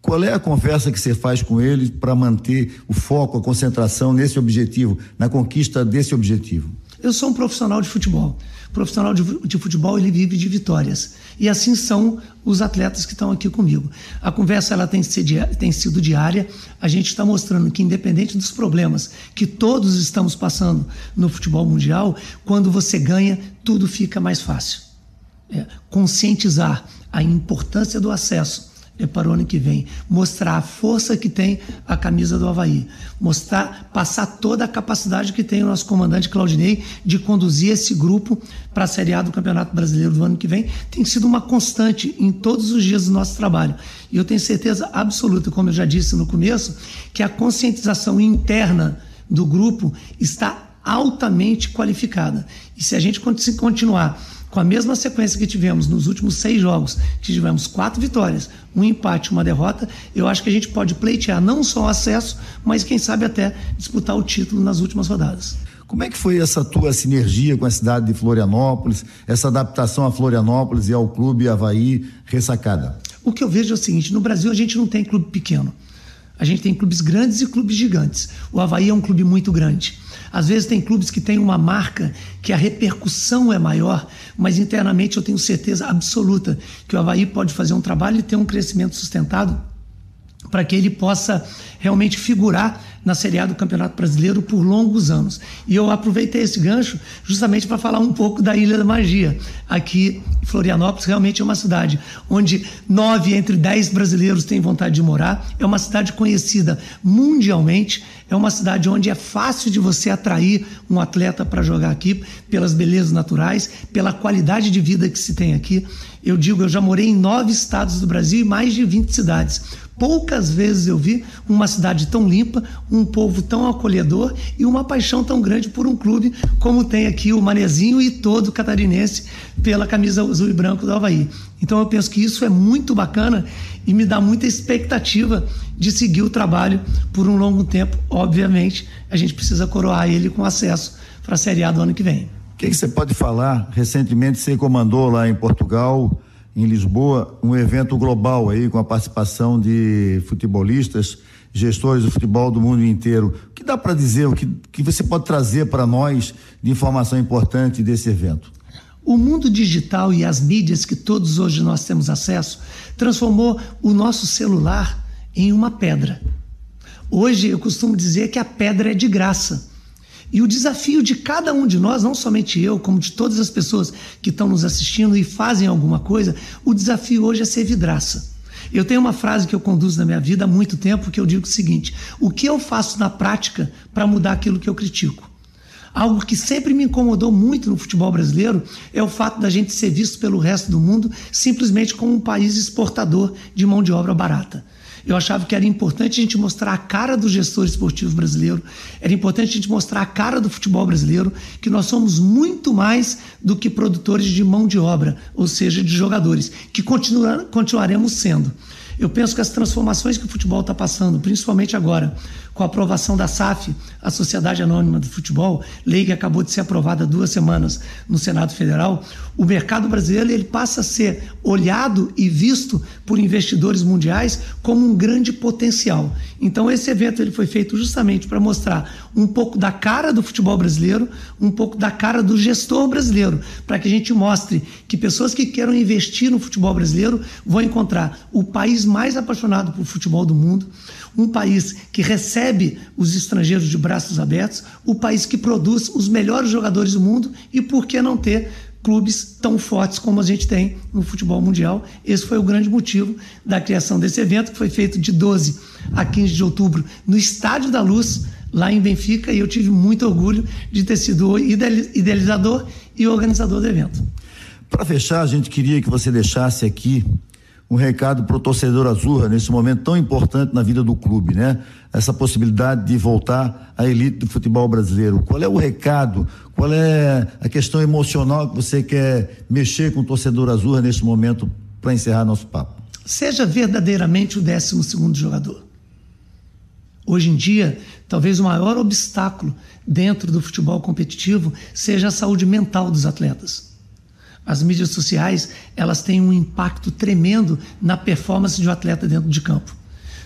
Qual é a conversa que você faz com eles para manter o foco, a concentração nesse objetivo, na conquista desse objetivo? Eu sou um profissional de futebol. Profissional de, de, futebol ele vive de vitórias e assim são os atletas que estão aqui comigo. A conversa ela tem, tem sido diária. A gente está mostrando que independente dos problemas que todos estamos passando no futebol mundial, quando você ganha tudo fica mais fácil. É, conscientizar a importância do acesso é para o ano que vem. Mostrar a força que tem a camisa do Havaí. Mostrar, passar toda a capacidade que tem o nosso comandante Claudinei de conduzir esse grupo para a Série A do Campeonato Brasileiro do ano que vem. Tem sido uma constante em todos os dias do nosso trabalho. E eu tenho certeza absoluta, como eu já disse no começo, que a conscientização interna do grupo está altamente qualificada. E se a gente continuar com a mesma sequência que tivemos nos últimos seis jogos, que tivemos quatro vitórias, um empate, uma derrota, eu acho que a gente pode pleitear não só o acesso, mas quem sabe até disputar o título nas últimas rodadas. Como é que foi essa tua sinergia com a cidade de Florianópolis, essa adaptação a Florianópolis e ao clube Havaí ressacada? O que eu vejo é o seguinte: no Brasil a gente não tem clube pequeno. A gente tem clubes grandes e clubes gigantes. O Havaí é um clube muito grande. Às vezes tem clubes que têm uma marca que a repercussão é maior, mas internamente eu tenho certeza absoluta que o Havaí pode fazer um trabalho e ter um crescimento sustentado para que ele possa realmente figurar na Série A do Campeonato Brasileiro por longos anos. E eu aproveitei esse gancho justamente para falar um pouco da Ilha da Magia. Aqui, Florianópolis realmente é uma cidade onde nove entre dez brasileiros têm vontade de morar. É uma cidade conhecida mundialmente. É uma cidade onde é fácil de você atrair um atleta para jogar aqui pelas belezas naturais, pela qualidade de vida que se tem aqui. Eu digo, eu já morei em nove estados do Brasil e mais de 20 cidades. Poucas vezes eu vi uma cidade tão limpa, um povo tão acolhedor e uma paixão tão grande por um clube como tem aqui o Manezinho e todo catarinense pela camisa azul e branco do Havaí. Então eu penso que isso é muito bacana e me dá muita expectativa de seguir o trabalho por um longo tempo. Obviamente, a gente precisa coroar ele com acesso para a Série A do ano que vem. O que, que você pode falar? Recentemente você comandou lá em Portugal em Lisboa um evento global aí com a participação de futebolistas, gestores do futebol do mundo inteiro. O que dá para dizer, o que, que você pode trazer para nós de informação importante desse evento? O mundo digital e as mídias que todos hoje nós temos acesso transformou o nosso celular em uma pedra. Hoje eu costumo dizer que a pedra é de graça. E o desafio de cada um de nós, não somente eu, como de todas as pessoas que estão nos assistindo e fazem alguma coisa, o desafio hoje é ser vidraça. Eu tenho uma frase que eu conduzo na minha vida há muito tempo que eu digo o seguinte: o que eu faço na prática para mudar aquilo que eu critico? Algo que sempre me incomodou muito no futebol brasileiro é o fato da gente ser visto pelo resto do mundo simplesmente como um país exportador de mão de obra barata. Eu achava que era importante a gente mostrar a cara do gestor esportivo brasileiro, era importante a gente mostrar a cara do futebol brasileiro, que nós somos muito mais do que produtores de mão de obra, ou seja, de jogadores, que continuar, continuaremos sendo. Eu penso que as transformações que o futebol está passando, principalmente agora, com a aprovação da SAF, a Sociedade Anônima do Futebol, lei que acabou de ser aprovada há duas semanas no Senado Federal, o mercado brasileiro ele passa a ser olhado e visto por investidores mundiais como um grande potencial. Então esse evento ele foi feito justamente para mostrar um pouco da cara do futebol brasileiro, um pouco da cara do gestor brasileiro, para que a gente mostre que pessoas que queiram investir no futebol brasileiro vão encontrar o país mais apaixonado por futebol do mundo, um país que recebe os estrangeiros de braços abertos, o país que produz os melhores jogadores do mundo e por que não ter clubes tão fortes como a gente tem no futebol mundial. Esse foi o grande motivo da criação desse evento, que foi feito de 12 a 15 de outubro no Estádio da Luz, lá em Benfica, e eu tive muito orgulho de ter sido idealizador e organizador do evento. Para fechar, a gente queria que você deixasse aqui um recado para o torcedor azul nesse momento tão importante na vida do clube, né? Essa possibilidade de voltar à elite do futebol brasileiro. Qual é o recado? Qual é a questão emocional que você quer mexer com o torcedor azul nesse momento para encerrar nosso papo? Seja verdadeiramente o 12 segundo jogador. Hoje em dia, talvez o maior obstáculo dentro do futebol competitivo seja a saúde mental dos atletas. As mídias sociais, elas têm um impacto tremendo na performance de um atleta dentro de campo.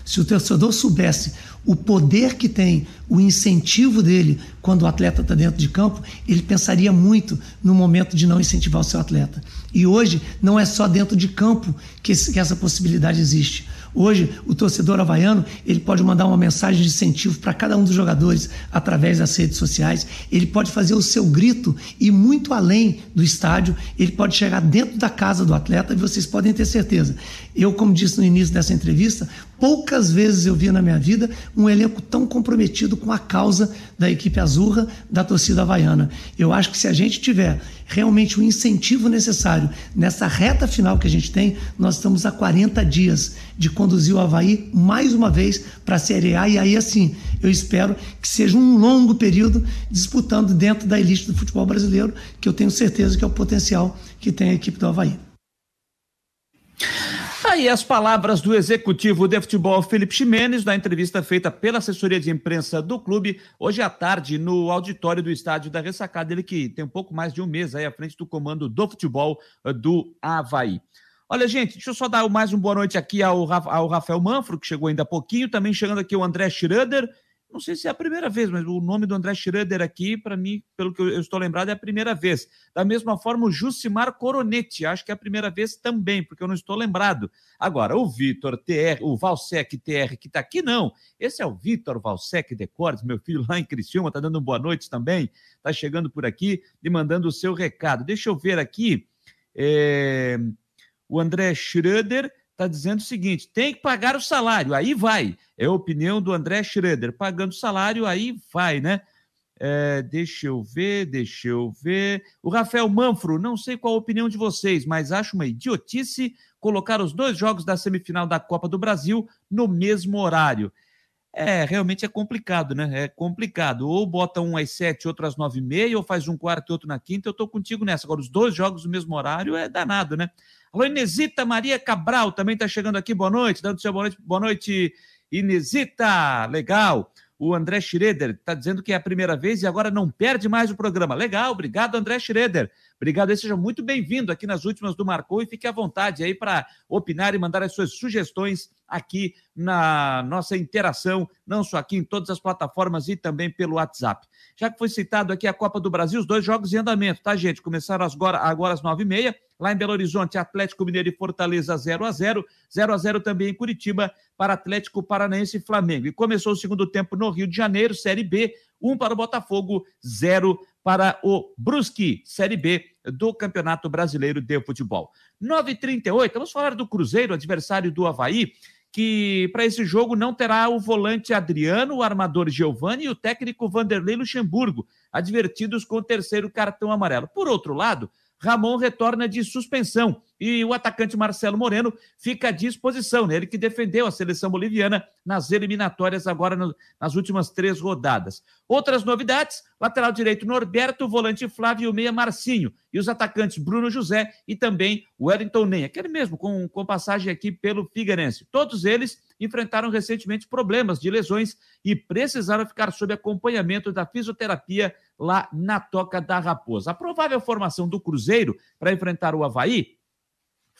Se o torcedor soubesse o poder que tem, o incentivo dele quando o atleta está dentro de campo, ele pensaria muito no momento de não incentivar o seu atleta. E hoje não é só dentro de campo que, essa possibilidade existe. Hoje, o torcedor havaiano ele pode mandar uma mensagem de incentivo para cada um dos jogadores através das redes sociais. Ele pode fazer o seu grito e muito além do estádio. Ele pode chegar dentro da casa do atleta e vocês podem ter certeza. Eu, como disse no início dessa entrevista, poucas vezes eu vi na minha vida um elenco tão comprometido com a causa da equipe azurra, da torcida havaiana. Eu acho que se a gente tiver realmente o incentivo necessário nessa reta final que a gente tem, nós estamos a 40 dias de conduzir o Havaí mais uma vez para a Série A. E aí, assim, eu espero que seja um longo período disputando dentro da elite do futebol brasileiro, que eu tenho certeza que é o potencial que tem a equipe do Havaí. Aí as palavras do executivo de futebol Felipe Ximenes, da entrevista feita pela assessoria de imprensa do clube, hoje à tarde, no auditório do estádio da Ressacada, ele que tem um pouco mais de um mês aí à frente do comando do futebol eh, do Havaí. Olha, gente, deixa eu só dar mais uma boa noite aqui ao, ao Rafael Manfro, que chegou ainda há pouquinho, também chegando aqui o André Schroeder, não sei se é a primeira vez, mas o nome do André Schroeder aqui, para mim, pelo que eu estou lembrado, é a primeira vez. Da mesma forma, o Jucimar Coronetti, acho que é a primeira vez também, porque eu não estou lembrado. Agora, o Vitor TR, o Valsec TR, que está aqui, não. Esse é o Vitor Valsec Decordes, meu filho lá em Criciúma, está dando boa noite também, está chegando por aqui e mandando o seu recado. Deixa eu ver aqui. É... O André Schroeder está dizendo o seguinte: tem que pagar o salário, aí vai. É a opinião do André Schroeder. Pagando salário, aí vai, né? É, deixa eu ver, deixa eu ver. O Rafael Manfro, não sei qual a opinião de vocês, mas acho uma idiotice colocar os dois jogos da semifinal da Copa do Brasil no mesmo horário. É, realmente é complicado, né? É complicado. Ou bota um às sete, outro às nove e meia, ou faz um quarto e outro na quinta. Eu tô contigo nessa. Agora, os dois jogos no mesmo horário é danado, né? Inesita Maria Cabral também está chegando aqui. Boa noite, dando seu boa noite. Boa noite, Inesita. Legal. O André Schroeder está dizendo que é a primeira vez e agora não perde mais o programa. Legal, obrigado, André Schroeder. Obrigado aí, seja muito bem-vindo aqui nas últimas do Marcou e fique à vontade aí para opinar e mandar as suas sugestões aqui na nossa interação, não só aqui em todas as plataformas e também pelo WhatsApp. Já que foi citado aqui a Copa do Brasil, os dois jogos em andamento, tá, gente? Começaram agora, agora às nove e meia, lá em Belo Horizonte, Atlético Mineiro e Fortaleza 0 a 0 0 a 0 também em Curitiba para Atlético Paranaense e Flamengo. E começou o segundo tempo no Rio de Janeiro, Série B, um para o Botafogo, zero para o Brusque, Série B do Campeonato Brasileiro de Futebol. 9h38, vamos falar do Cruzeiro, adversário do Havaí, que para esse jogo não terá o volante Adriano, o armador Giovanni e o técnico Vanderlei Luxemburgo, advertidos com o terceiro cartão amarelo. Por outro lado, Ramon retorna de suspensão e o atacante Marcelo Moreno fica à disposição, né? ele que defendeu a seleção boliviana nas eliminatórias agora no, nas últimas três rodadas. Outras novidades: lateral direito Norberto, volante Flávio meia Marcinho, e os atacantes Bruno José e também Wellington Nem, aquele mesmo com, com passagem aqui pelo Figueirense. Todos eles enfrentaram recentemente problemas de lesões e precisaram ficar sob acompanhamento da fisioterapia lá na Toca da Raposa. A provável formação do Cruzeiro para enfrentar o Havaí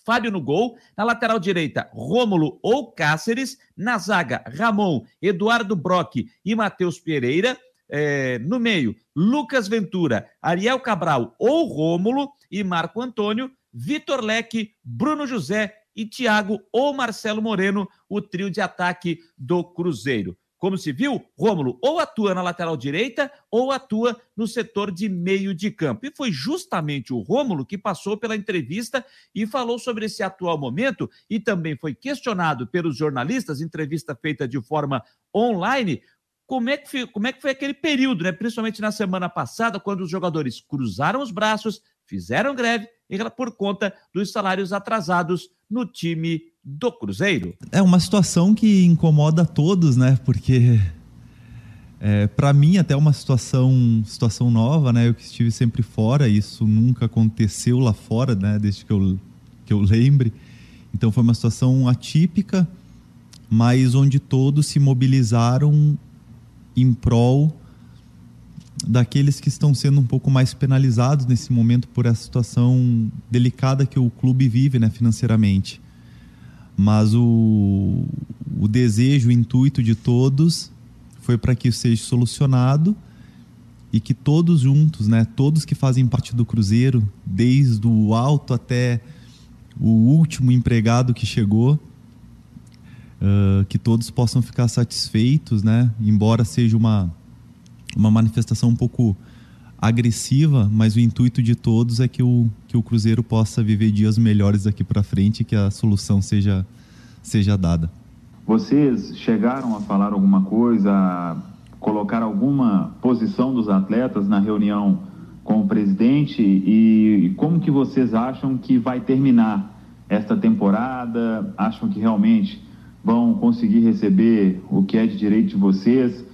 Fábio no gol. Na lateral direita, Rômulo ou Cáceres. Na zaga, Ramon, Eduardo Brock e Matheus Pereira. É, no meio, Lucas Ventura, Ariel Cabral ou Rômulo e Marco Antônio. Vitor Leque, Bruno José e Thiago ou Marcelo Moreno, o trio de ataque do Cruzeiro. Como se viu, Rômulo ou atua na lateral direita ou atua no setor de meio de campo. E foi justamente o Rômulo que passou pela entrevista e falou sobre esse atual momento e também foi questionado pelos jornalistas, entrevista feita de forma online, como é que foi, como é que foi aquele período, né? principalmente na semana passada, quando os jogadores cruzaram os braços, fizeram greve por conta dos salários atrasados no time do Cruzeiro. É uma situação que incomoda todos, né? Porque é, para mim até uma situação situação nova, né? Eu que estive sempre fora, isso nunca aconteceu lá fora, né? Desde que eu que eu lembre. Então foi uma situação atípica mas onde todos se mobilizaram em prol daqueles que estão sendo um pouco mais penalizados nesse momento por essa situação delicada que o clube vive né, financeiramente. Mas o, o desejo, o intuito de todos foi para que isso seja solucionado e que todos juntos, né, todos que fazem parte do Cruzeiro, desde o alto até o último empregado que chegou, uh, que todos possam ficar satisfeitos, né, embora seja uma uma manifestação um pouco agressiva, mas o intuito de todos é que o, que o Cruzeiro possa viver dias melhores daqui para frente e que a solução seja, seja dada. Vocês chegaram a falar alguma coisa, colocar alguma posição dos atletas na reunião com o presidente e como que vocês acham que vai terminar esta temporada? Acham que realmente vão conseguir receber o que é de direito de vocês?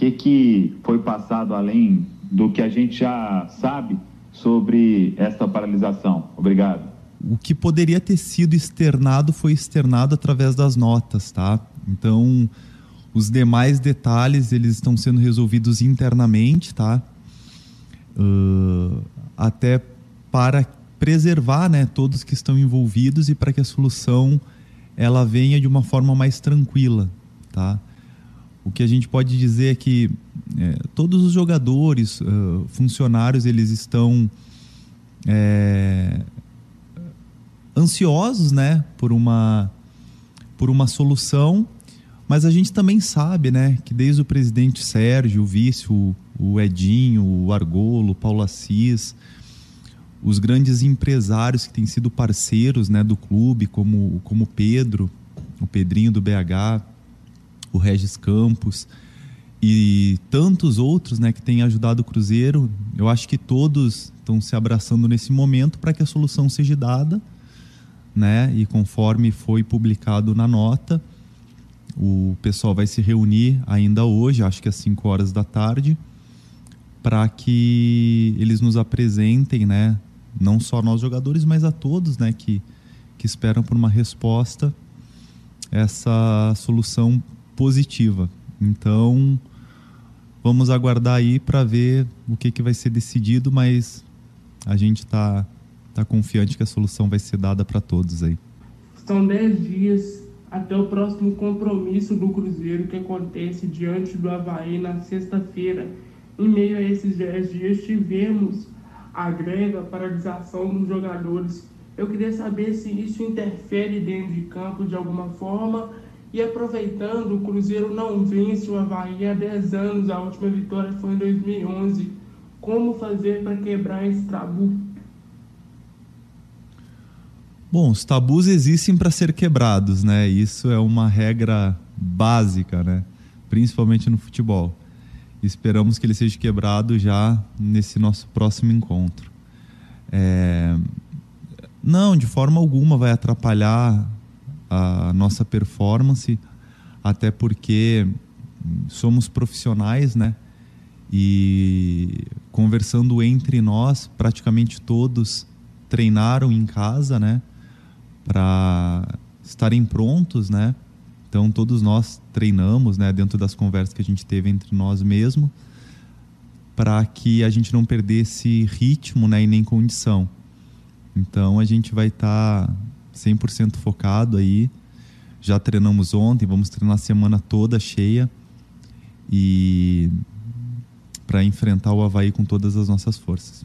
Que, que foi passado além do que a gente já sabe sobre esta paralisação? Obrigado. O que poderia ter sido externado foi externado através das notas, tá? Então, os demais detalhes eles estão sendo resolvidos internamente, tá? Uh, até para preservar, né, todos que estão envolvidos e para que a solução ela venha de uma forma mais tranquila, tá? O que a gente pode dizer é que é, todos os jogadores, uh, funcionários, eles estão é, ansiosos, né, por uma por uma solução, mas a gente também sabe, né, que desde o presidente Sérgio, o vice, o, o Edinho, o Argolo, o Paulo Assis, os grandes empresários que têm sido parceiros, né, do clube, como como Pedro, o Pedrinho do BH, o Regis Campos e tantos outros né, que têm ajudado o Cruzeiro. Eu acho que todos estão se abraçando nesse momento para que a solução seja dada. Né? E conforme foi publicado na nota, o pessoal vai se reunir ainda hoje, acho que às 5 horas da tarde, para que eles nos apresentem, né? não só nós jogadores, mas a todos né? que, que esperam por uma resposta, essa solução positiva. Então, vamos aguardar aí para ver o que, que vai ser decidido, mas a gente está tá confiante que a solução vai ser dada para todos aí. São 10 dias até o próximo compromisso do Cruzeiro que acontece diante do Havaí na sexta-feira. Em meio a esses 10 dias tivemos a greve, a paralisação dos jogadores. Eu queria saber se isso interfere dentro de campo de alguma forma e aproveitando, o Cruzeiro não vence o Havaí há 10 anos, a última vitória foi em 2011. Como fazer para quebrar esse tabu? Bom, os tabus existem para ser quebrados, né? Isso é uma regra básica, né? Principalmente no futebol. Esperamos que ele seja quebrado já nesse nosso próximo encontro. É... Não, de forma alguma vai atrapalhar a nossa performance, até porque somos profissionais, né? E conversando entre nós, praticamente todos treinaram em casa, né? Para estarem prontos, né? Então todos nós treinamos, né? Dentro das conversas que a gente teve entre nós mesmo, para que a gente não perdesse ritmo, né? E nem condição. Então a gente vai estar tá 100% focado aí. Já treinamos ontem, vamos treinar a semana toda cheia e para enfrentar o Havaí com todas as nossas forças.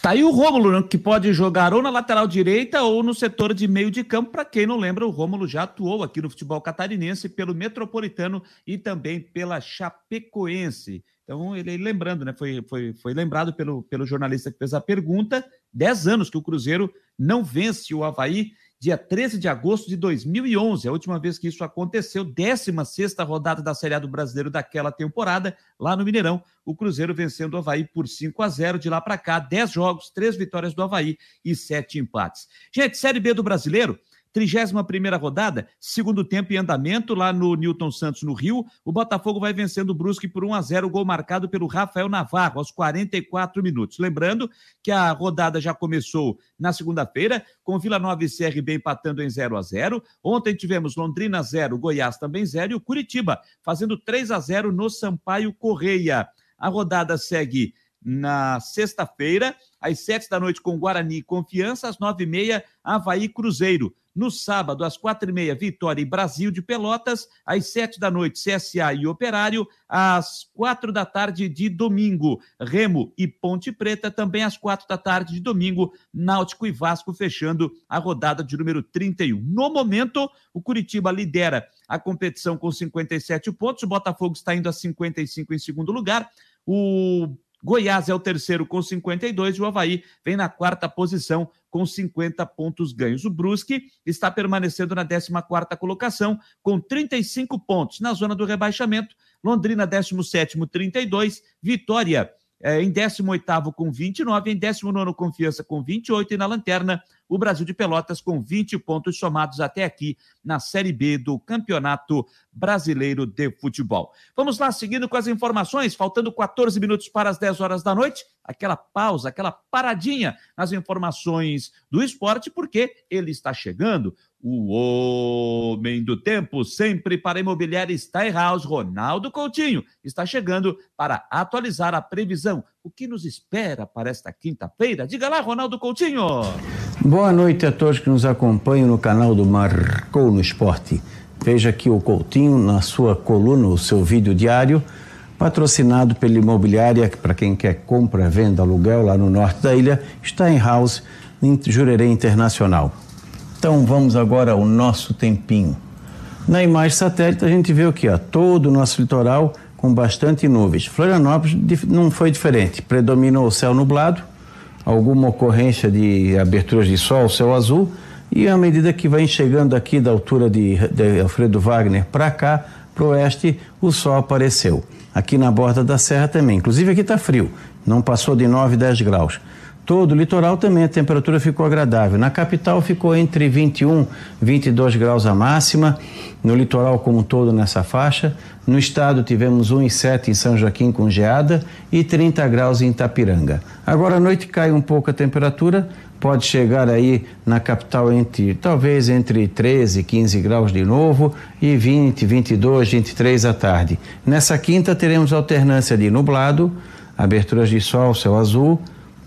Tá aí o Rômulo, né, que pode jogar ou na lateral direita ou no setor de meio de campo. Para quem não lembra, o Rômulo já atuou aqui no futebol catarinense pelo Metropolitano e também pela Chapecoense. Então, ele lembrando, né? Foi, foi, foi lembrado pelo, pelo jornalista que fez a pergunta. Dez anos que o Cruzeiro não vence o Havaí. Dia 13 de agosto de 2011, a última vez que isso aconteceu, 16 rodada da Série A do Brasileiro daquela temporada, lá no Mineirão, o Cruzeiro vencendo o Havaí por 5 a 0 de lá para cá, 10 jogos, 3 vitórias do Havaí e 7 empates. Gente, Série B do Brasileiro, 31ª rodada, segundo tempo em andamento lá no Newton Santos, no Rio. O Botafogo vai vencendo o Brusque por 1 a 0 gol marcado pelo Rafael Navarro, aos 44 minutos. Lembrando que a rodada já começou na segunda-feira, com Vila Nova e CRB empatando em 0 a 0 Ontem tivemos Londrina 0, Goiás também 0 e o Curitiba fazendo 3 a 0 no Sampaio Correia. A rodada segue na sexta-feira, às sete da noite, com Guarani e Confiança, às nove e meia, Havaí Cruzeiro. No sábado, às quatro e meia, Vitória e Brasil de Pelotas. Às sete da noite, CSA e Operário. Às quatro da tarde de domingo, Remo e Ponte Preta. Também às quatro da tarde de domingo, Náutico e Vasco, fechando a rodada de número 31. No momento, o Curitiba lidera a competição com 57 pontos. O Botafogo está indo a 55 em segundo lugar. O Goiás é o terceiro com 52 e o Havaí vem na quarta posição com 50 pontos ganhos. O Brusque está permanecendo na 14 colocação com 35 pontos na zona do rebaixamento. Londrina 17 32, Vitória é, em 18 com 29, em 19 Confiança com 28 e na lanterna o Brasil de Pelotas com 20 pontos somados até aqui na Série B do Campeonato Brasileiro de Futebol. Vamos lá, seguindo com as informações, faltando 14 minutos para as 10 horas da noite, aquela pausa, aquela paradinha nas informações do esporte, porque ele está chegando. O homem do tempo, sempre para imobiliária House, Ronaldo Coutinho, está chegando para atualizar a previsão. O que nos espera para esta quinta-feira? Diga lá, Ronaldo Coutinho. Boa noite a todos que nos acompanham no canal do Marcou no Esporte. Veja aqui o Coutinho na sua coluna, o seu vídeo diário, patrocinado pela imobiliária, para quem quer compra, venda, aluguel lá no norte da ilha, House, em Jurerê Internacional. Então vamos agora ao nosso tempinho. Na imagem satélite a gente vê o que? Todo o nosso litoral com bastante nuvens. Florianópolis não foi diferente, predominou o céu nublado, alguma ocorrência de aberturas de sol, céu azul, e à medida que vai chegando aqui da altura de, de Alfredo Wagner para cá, para o oeste, o sol apareceu. Aqui na borda da serra também, inclusive aqui está frio, não passou de 9, 10 graus todo o litoral também a temperatura ficou agradável. Na capital ficou entre 21 e 22 graus a máxima, no litoral como um todo nessa faixa. No estado tivemos 1,7 em São Joaquim com geada e 30 graus em Itapiranga. Agora à noite cai um pouco a temperatura, pode chegar aí na capital entre talvez entre 13 e 15 graus de novo e 20, 22, 23 à tarde. Nessa quinta teremos alternância de nublado, aberturas de sol, céu azul,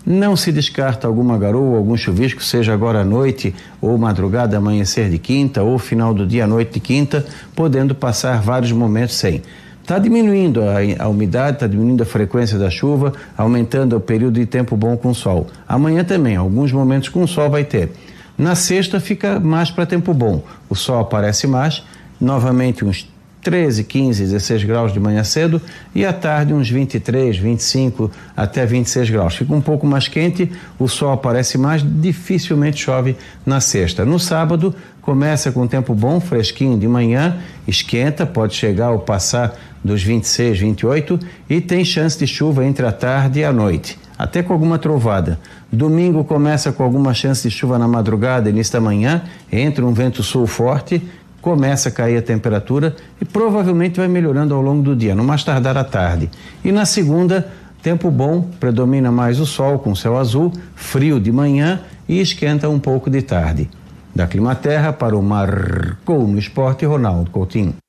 não se descarta alguma garoa, algum chuvisco, seja agora à noite ou madrugada, amanhecer de quinta ou final do dia, noite de quinta, podendo passar vários momentos sem. Está diminuindo a, a umidade, está diminuindo a frequência da chuva, aumentando o período de tempo bom com sol. Amanhã também, alguns momentos com sol vai ter. Na sexta fica mais para tempo bom. O sol aparece mais, novamente uns 13, 15, 16 graus de manhã cedo e à tarde uns 23, 25 até 26 graus. Fica um pouco mais quente, o sol aparece mais, dificilmente chove na sexta. No sábado começa com tempo bom, fresquinho de manhã, esquenta, pode chegar ou passar dos 26, 28 e tem chance de chuva entre a tarde e a noite, até com alguma trovada. Domingo começa com alguma chance de chuva na madrugada, início da manhã, entra um vento sul forte começa a cair a temperatura e provavelmente vai melhorando ao longo do dia, no mais tardar à tarde. E na segunda, tempo bom, predomina mais o sol com céu azul, frio de manhã e esquenta um pouco de tarde. Da Climaterra para o Marcou no Esporte, Ronaldo Coutinho.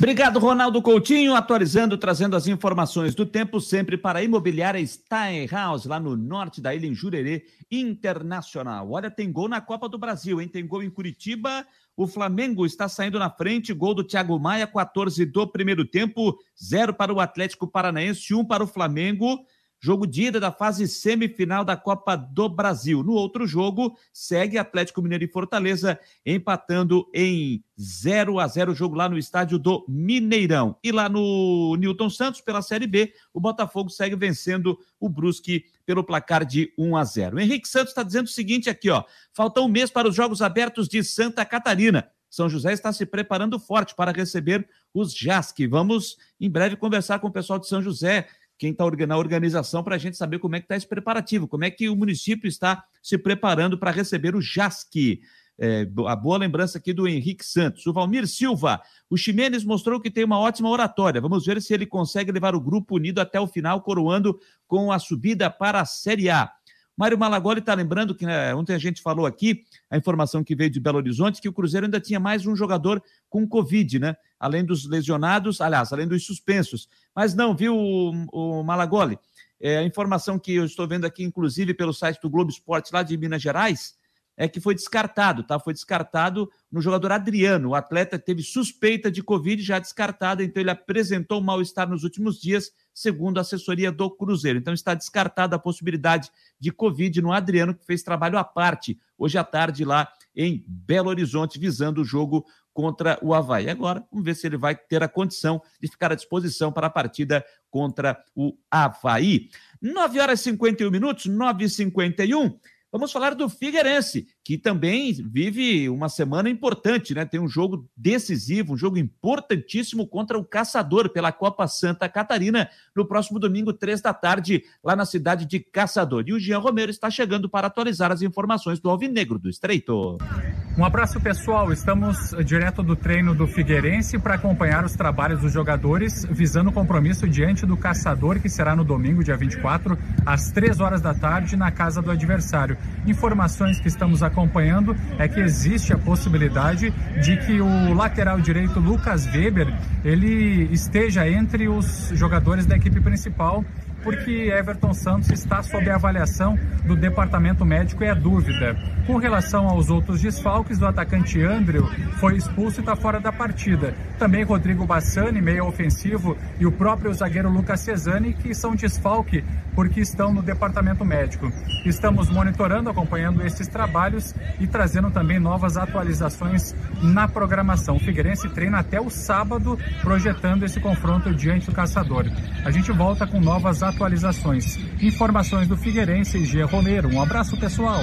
Obrigado, Ronaldo Coutinho, atualizando, trazendo as informações do tempo, sempre para a imobiliária Steinhaus, lá no norte da ilha, em Jurerê Internacional. Olha, tem gol na Copa do Brasil, hein? Tem gol em Curitiba. O Flamengo está saindo na frente, gol do Thiago Maia, 14 do primeiro tempo, zero para o Atlético Paranaense, um para o Flamengo. Jogo de ida da fase semifinal da Copa do Brasil. No outro jogo, segue Atlético Mineiro e Fortaleza empatando em 0 a 0 jogo lá no estádio do Mineirão. E lá no Newton Santos, pela Série B, o Botafogo segue vencendo o Brusque pelo placar de 1 a 0. O Henrique Santos está dizendo o seguinte aqui, ó: falta um mês para os Jogos Abertos de Santa Catarina. São José está se preparando forte para receber os JASC. Vamos em breve conversar com o pessoal de São José quem está na organização para a gente saber como é que está esse preparativo, como é que o município está se preparando para receber o JASC. É, a boa lembrança aqui do Henrique Santos. O Valmir Silva, o Ximenes mostrou que tem uma ótima oratória. Vamos ver se ele consegue levar o grupo unido até o final, coroando com a subida para a Série A. Mário Malagoli está lembrando que né, ontem a gente falou aqui, a informação que veio de Belo Horizonte, que o Cruzeiro ainda tinha mais um jogador com Covid, né? Além dos lesionados, aliás, além dos suspensos. Mas não, viu, o, o Malagoli? É, a informação que eu estou vendo aqui, inclusive pelo site do Globo Esporte lá de Minas Gerais, é que foi descartado, tá? Foi descartado no jogador Adriano. O atleta teve suspeita de Covid, já descartado, então ele apresentou mal-estar nos últimos dias, segundo a assessoria do Cruzeiro. Então está descartada a possibilidade de Covid no Adriano, que fez trabalho à parte hoje à tarde lá em Belo Horizonte, visando o jogo contra o Havaí. Agora, vamos ver se ele vai ter a condição de ficar à disposição para a partida contra o Havaí. 9 horas e 51 minutos, 9 e 51 Vamos falar do Figueirense, que também vive uma semana importante, né? Tem um jogo decisivo, um jogo importantíssimo contra o Caçador pela Copa Santa Catarina no próximo domingo, três da tarde, lá na cidade de Caçador. E o Jean Romero está chegando para atualizar as informações do Alvinegro do Estreito. Um abraço pessoal, estamos direto do treino do Figueirense para acompanhar os trabalhos dos jogadores, visando o compromisso diante do Caçador, que será no domingo, dia 24, às 3 horas da tarde, na casa do adversário. Informações que estamos é que existe a possibilidade de que o lateral direito Lucas Weber ele esteja entre os jogadores da equipe principal porque Everton Santos está sob avaliação do departamento médico e é dúvida. Com relação aos outros desfalques, o atacante Andrew foi expulso e está fora da partida. Também Rodrigo Bassani, meio ofensivo, e o próprio zagueiro Lucas Cesani, que são desfalque porque estão no departamento médico. Estamos monitorando, acompanhando esses trabalhos e trazendo também novas atualizações na programação. O Figueirense treina até o sábado, projetando esse confronto diante do Caçador. A gente volta com novas atualizações. Informações do Figueirense e Gia Romero. Um abraço, pessoal.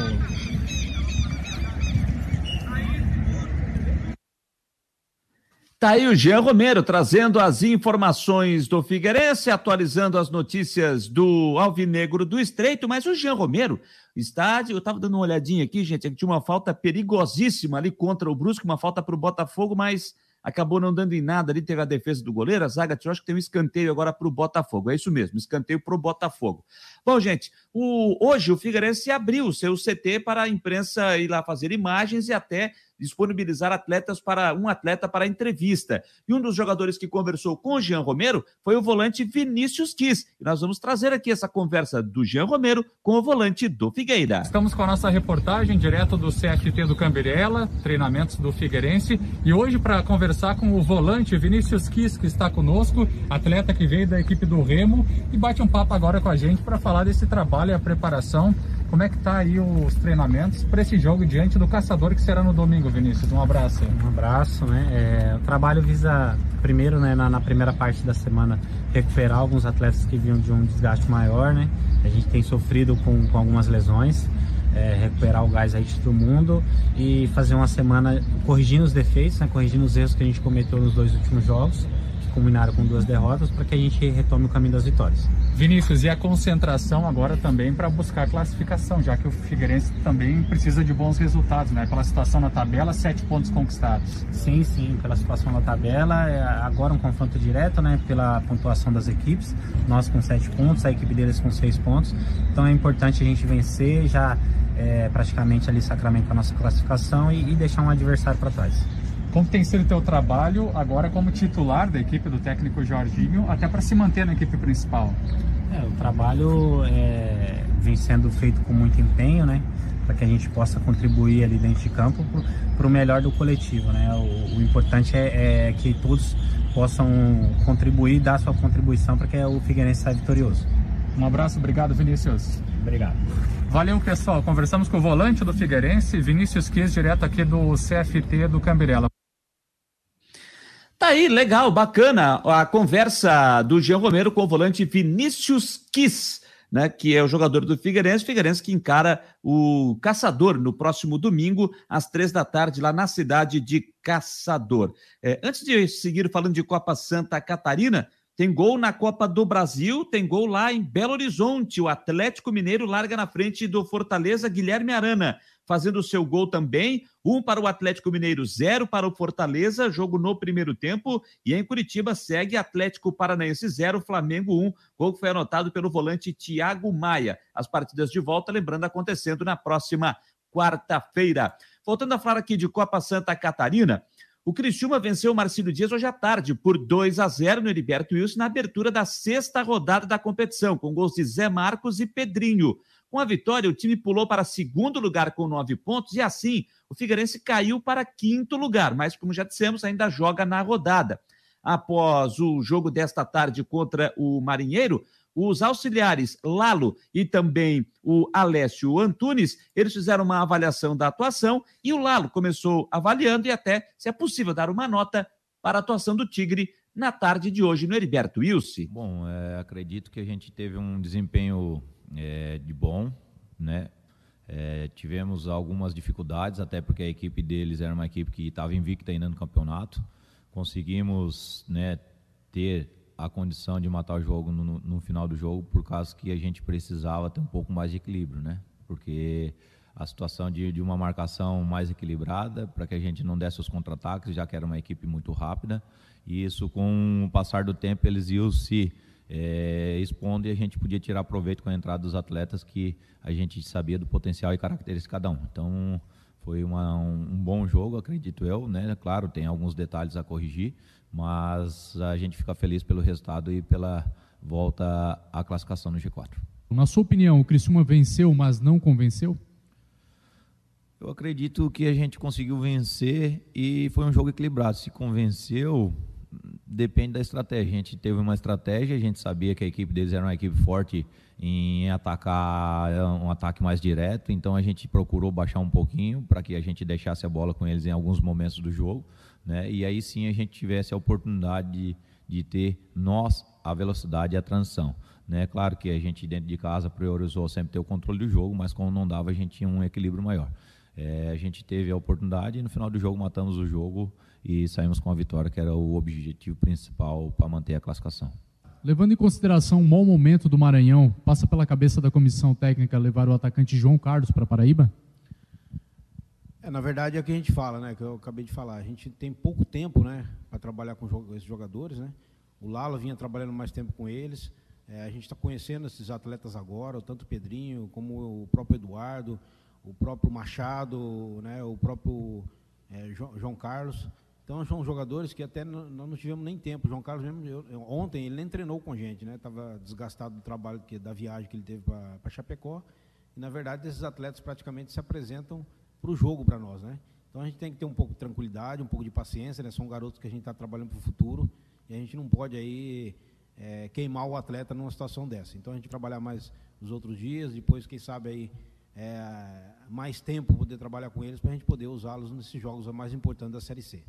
Tá aí o Jean Romero trazendo as informações do Figueirense, atualizando as notícias do Alvinegro do Estreito, mas o Jean Romero está, eu estava dando uma olhadinha aqui, gente, é tinha uma falta perigosíssima ali contra o Brusque, uma falta para o Botafogo, mas acabou não dando em nada ali, teve a defesa do goleiro, a zaga, eu acho que tem um escanteio agora para o Botafogo, é isso mesmo, escanteio para o Botafogo. Bom, gente, o, hoje o Figueirense abriu o seu CT para a imprensa ir lá fazer imagens e até disponibilizar atletas para um atleta para entrevista. E um dos jogadores que conversou com o Jean Romero foi o volante Vinícius Kiss. E nós vamos trazer aqui essa conversa do Jean Romero com o volante do Figueira. Estamos com a nossa reportagem direto do CFT do Cambirela, treinamentos do Figueirense, e hoje para conversar com o volante Vinícius Kiss, que está conosco, atleta que veio da equipe do Remo e bate um papo agora com a gente para falar desse trabalho e a preparação como é que tá aí os treinamentos para esse jogo diante do Caçador que será no domingo, Vinícius? Um abraço. Um abraço, né? É, o trabalho visa primeiro, né, na, na, primeira parte da semana recuperar alguns atletas que vinham de um desgaste maior, né? A gente tem sofrido com, com algumas lesões. É, recuperar o gás aí de todo mundo e fazer uma semana corrigindo os defeitos, né, corrigindo os erros que a gente cometeu nos dois últimos jogos culminaram com duas derrotas para que a gente retome o caminho das vitórias. Vinícius, e a concentração agora também para buscar classificação, já que o Figueirense também precisa de bons resultados, né? Pela situação na tabela, sete pontos conquistados. Sim, sim, pela situação na tabela, é agora um confronto direto, né? Pela pontuação das equipes, nós com sete pontos, a equipe deles com seis pontos. Então é importante a gente vencer, já é, praticamente ali sacramento a nossa classificação e, e deixar um adversário para trás. Como tem sido o teu trabalho agora como titular da equipe do técnico Jorginho, até para se manter na equipe principal? É, o trabalho é, vem sendo feito com muito empenho, né? Para que a gente possa contribuir ali dentro de campo para o melhor do coletivo, né? O, o importante é, é, que todos possam contribuir, dar sua contribuição para que o Figueirense saia vitorioso. Um abraço, obrigado Vinícius. Obrigado. Valeu, pessoal. Conversamos com o volante do Figueirense, Vinícius Kiss, direto aqui do CFT do Cambirela. Tá aí, legal, bacana a conversa do Jean Romero com o volante Vinícius Kiss, né, que é o jogador do Figueirense, Figueirense que encara o Caçador no próximo domingo, às três da tarde, lá na cidade de Caçador. É, antes de seguir falando de Copa Santa Catarina, Tem gol na Copa do Brasil, tem gol lá em Belo Horizonte. O Atlético Mineiro larga na frente do Fortaleza, Guilherme Arana, fazendo o seu gol também. Um para o Atlético Mineiro, zero para o Fortaleza, jogo no primeiro tempo. E em Curitiba segue Atlético Paranaense zero, Flamengo um. Gol que foi anotado pelo volante Thiago Maia. As partidas de volta, lembrando, acontecendo na próxima quarta-feira. Voltando a falar aqui de Copa Santa Catarina. O Criciúma venceu o Marcílio Dias hoje à tarde por 2 a 0 no Heriberto Wilson na abertura da sexta rodada da competição, com gols de Zé Marcos e Pedrinho. Com a vitória, o time pulou para segundo lugar com nove pontos e assim o Figueirense caiu para quinto lugar, mas como já dissemos, ainda joga na rodada. Após o jogo desta tarde contra o Marinheiro, os auxiliares Lalo e também o Alessio Antunes, eles fizeram uma avaliação da atuação e o Lalo começou avaliando e até, se é possível, dar uma nota para a atuação do Tigre na tarde de hoje no Heriberto Wilson. Bom, é, acredito que a gente teve um desempenho é, de bom, né? É, tivemos algumas dificuldades, até porque a equipe deles era uma equipe que estava invicta ainda no campeonato. Conseguimos né, ter a condição de matar o jogo no, no, final do jogo por causa que a gente precisava ter um pouco mais de equilíbrio, né? Porque a situação de, de uma marcação mais equilibrada para que a gente não desse os contra-ataques, já que era uma equipe muito rápida. E isso, com o passar do tempo, eles iam se é, expondo e a gente podia tirar proveito com a entrada dos atletas que a gente sabia do potencial e características de cada um. Então, foi uma, um, um bom jogo, acredito eu, né? Claro, tem alguns detalhes a corrigir, mas a gente fica feliz pelo resultado e pela volta à classificação no G4. Na sua opinião, o Criciúma venceu, mas não convenceu? Eu acredito que a gente conseguiu vencer e foi um jogo equilibrado. Se convenceu, depende da estratégia. A gente teve uma estratégia, a gente sabia que a equipe deles era uma equipe forte em atacar um ataque mais direto, então a gente procurou baixar um pouquinho para que a gente deixasse a bola com eles em alguns momentos do jogo né? E aí sim a gente tivesse a oportunidade de, de ter nós a velocidade e a transição. Né? Claro que a gente dentro de casa priorizou sempre ter o controle do jogo, mas quando não dava a gente tinha um equilíbrio maior. É, a gente teve a oportunidade e no final do jogo matamos o jogo e saímos com a vitória, que era o objetivo principal para manter a classificação. Levando em consideração o mau momento do Maranhão, passa pela cabeça da comissão técnica levar o atacante João Carlos para Paraíba? É, na verdade é o que a gente fala, né? Que eu acabei de falar. A gente tem pouco tempo, né, para trabalhar com esses jogadores, né? O Lalo vinha trabalhando mais tempo com eles. É, a gente está conhecendo esses atletas agora, tanto o Pedrinho como o próprio Eduardo, o próprio Machado, né? O próprio é, João Carlos. Então são jogadores que até nós não tivemos nem tempo. João Carlos mesmo, eu, ontem ele nem treinou com a gente, né? Estava desgastado do trabalho que, da viagem que ele teve para Chapecó. E na verdade esses atletas praticamente se apresentam para o jogo para nós, né? Então a gente tem que ter um pouco de tranquilidade, um pouco de paciência, né? São garotos que a gente está trabalhando para o futuro e a gente não pode aí é, queimar o atleta numa situação dessa. Então a gente trabalhar mais os outros dias, depois quem sabe aí é, mais tempo poder trabalhar com eles para a gente poder usá-los nesses jogos mais importantes da Série C.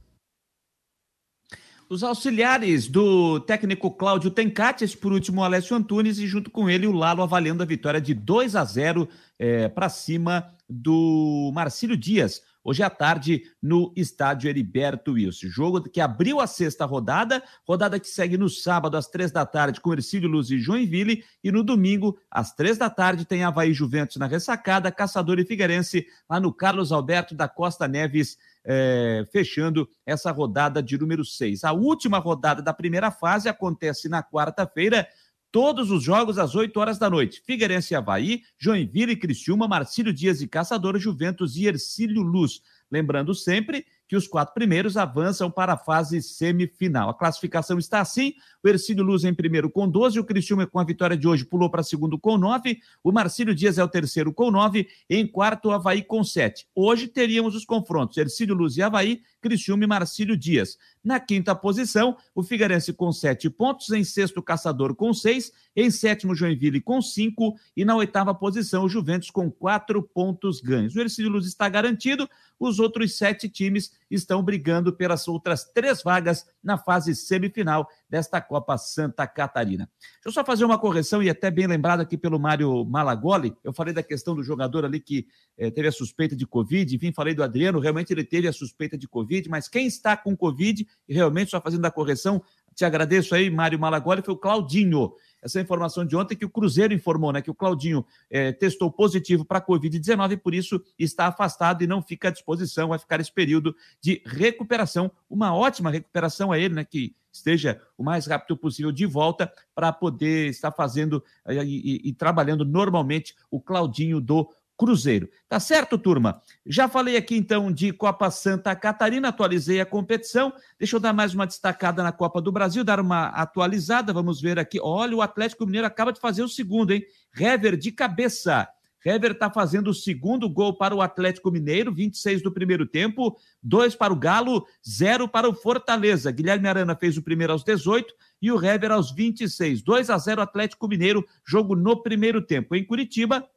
Os auxiliares do técnico Cláudio Tencates, por último o Alessio Antunes, e junto com ele o Lalo avaliando a vitória de 2 a 0 é, para cima do Marcílio Dias, hoje à tarde no estádio Heriberto Wilson. Jogo que abriu a sexta rodada, rodada que segue no sábado às três da tarde com Ercílio Luz e Joinville, e no domingo às três da tarde tem Havaí Juventus na ressacada, Caçador e Figueirense lá no Carlos Alberto da Costa Neves, é, fechando essa rodada de número seis. A última rodada da primeira fase acontece na quarta-feira, Todos os jogos às 8 horas da noite. Figueirense e Havaí, Joinville e Criciúma, Marcílio Dias e Caçador, Juventus e Ercílio Luz. Lembrando sempre que os quatro primeiros avançam para a fase semifinal. A classificação está assim: o Ercílio Luz em primeiro com 12, o Cristiúma com a vitória de hoje pulou para segundo com 9, o Marcílio Dias é o terceiro com 9, em quarto o Havaí com 7. Hoje teríamos os confrontos: Ercílio Luz e Havaí, Criciúma e Marcílio Dias. Na quinta posição, o Figueirense com 7 pontos, em sexto, Caçador com 6, em sétimo, Joinville com 5 e na oitava posição, o Juventus com 4 pontos ganhos. O Ercílio Luz está garantido, os outros sete times estão brigando pelas outras três vagas na fase semifinal desta Copa Santa Catarina. Deixa eu só fazer uma correção, e até bem lembrado aqui pelo Mário Malagoli. Eu falei da questão do jogador ali que eh, teve a suspeita de Covid, enfim, falei do Adriano, realmente ele teve a suspeita de Covid, mas quem está com Covid, e realmente só fazendo a correção, Te agradeço aí, Mário Malagoli, foi o Claudinho. Essa informação de ontem que o Cruzeiro informou, né? Que o Claudinho é, testou positivo para a Covid-19 e por isso está afastado e não fica à disposição, vai ficar esse período de recuperação. Uma ótima recuperação a ele, né? Que esteja o mais rápido possível de volta para poder estar fazendo e, e, e trabalhando normalmente o Claudinho do Cruzeiro. Tá certo, turma? Já falei aqui então de Copa Santa Catarina, atualizei a competição. Deixa eu dar mais uma destacada na Copa do Brasil, dar uma atualizada. Vamos ver aqui. Olha, o Atlético Mineiro acaba de fazer o segundo, hein? Hever de cabeça. Hever está fazendo o segundo gol para o Atlético Mineiro, 26 do primeiro tempo, dois para o Galo, zero para o Fortaleza. Guilherme Arana fez o primeiro aos 18 e o Hever aos 26. 2 a 0 Atlético Mineiro, jogo no primeiro tempo. Em Curitiba,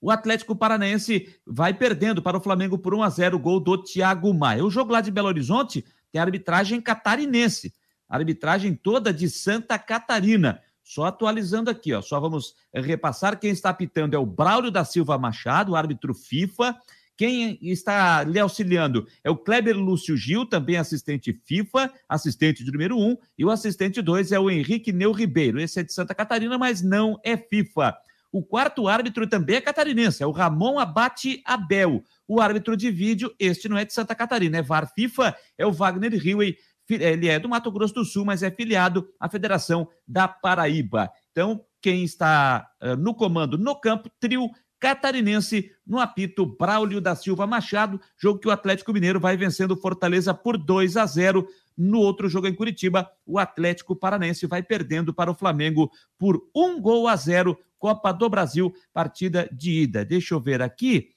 o Atlético Paranaense vai perdendo para o Flamengo por 1 a 0 gol do Thiago Maia. O jogo lá de Belo Horizonte tem arbitragem catarinense, arbitragem toda de Santa Catarina. Só atualizando aqui, ó, só vamos repassar quem está apitando é o Braulio da Silva Machado, árbitro FIFA. Quem está lhe auxiliando é o Kleber Lúcio Gil, também assistente FIFA, assistente de número 1, e o assistente 2 é o Henrique Neu Ribeiro. Esse é de Santa Catarina, mas não é FIFA. O quarto árbitro também é catarinense, é o Ramon Abate Abel. O árbitro de vídeo, este não é de Santa Catarina, é VAR FIFA, é o Wagner Riwey. Ele é do Mato Grosso do Sul, mas é filiado à Federação da Paraíba. Então, quem está uh, no comando no campo, trio catarinense no apito Braulio da Silva Machado, jogo que o Atlético Mineiro vai vencendo Fortaleza por 2 a 0. No outro jogo em Curitiba, o Atlético Paranense vai perdendo para o Flamengo por um gol a zero. Copa do Brasil, partida de ida. Deixa eu ver aqui.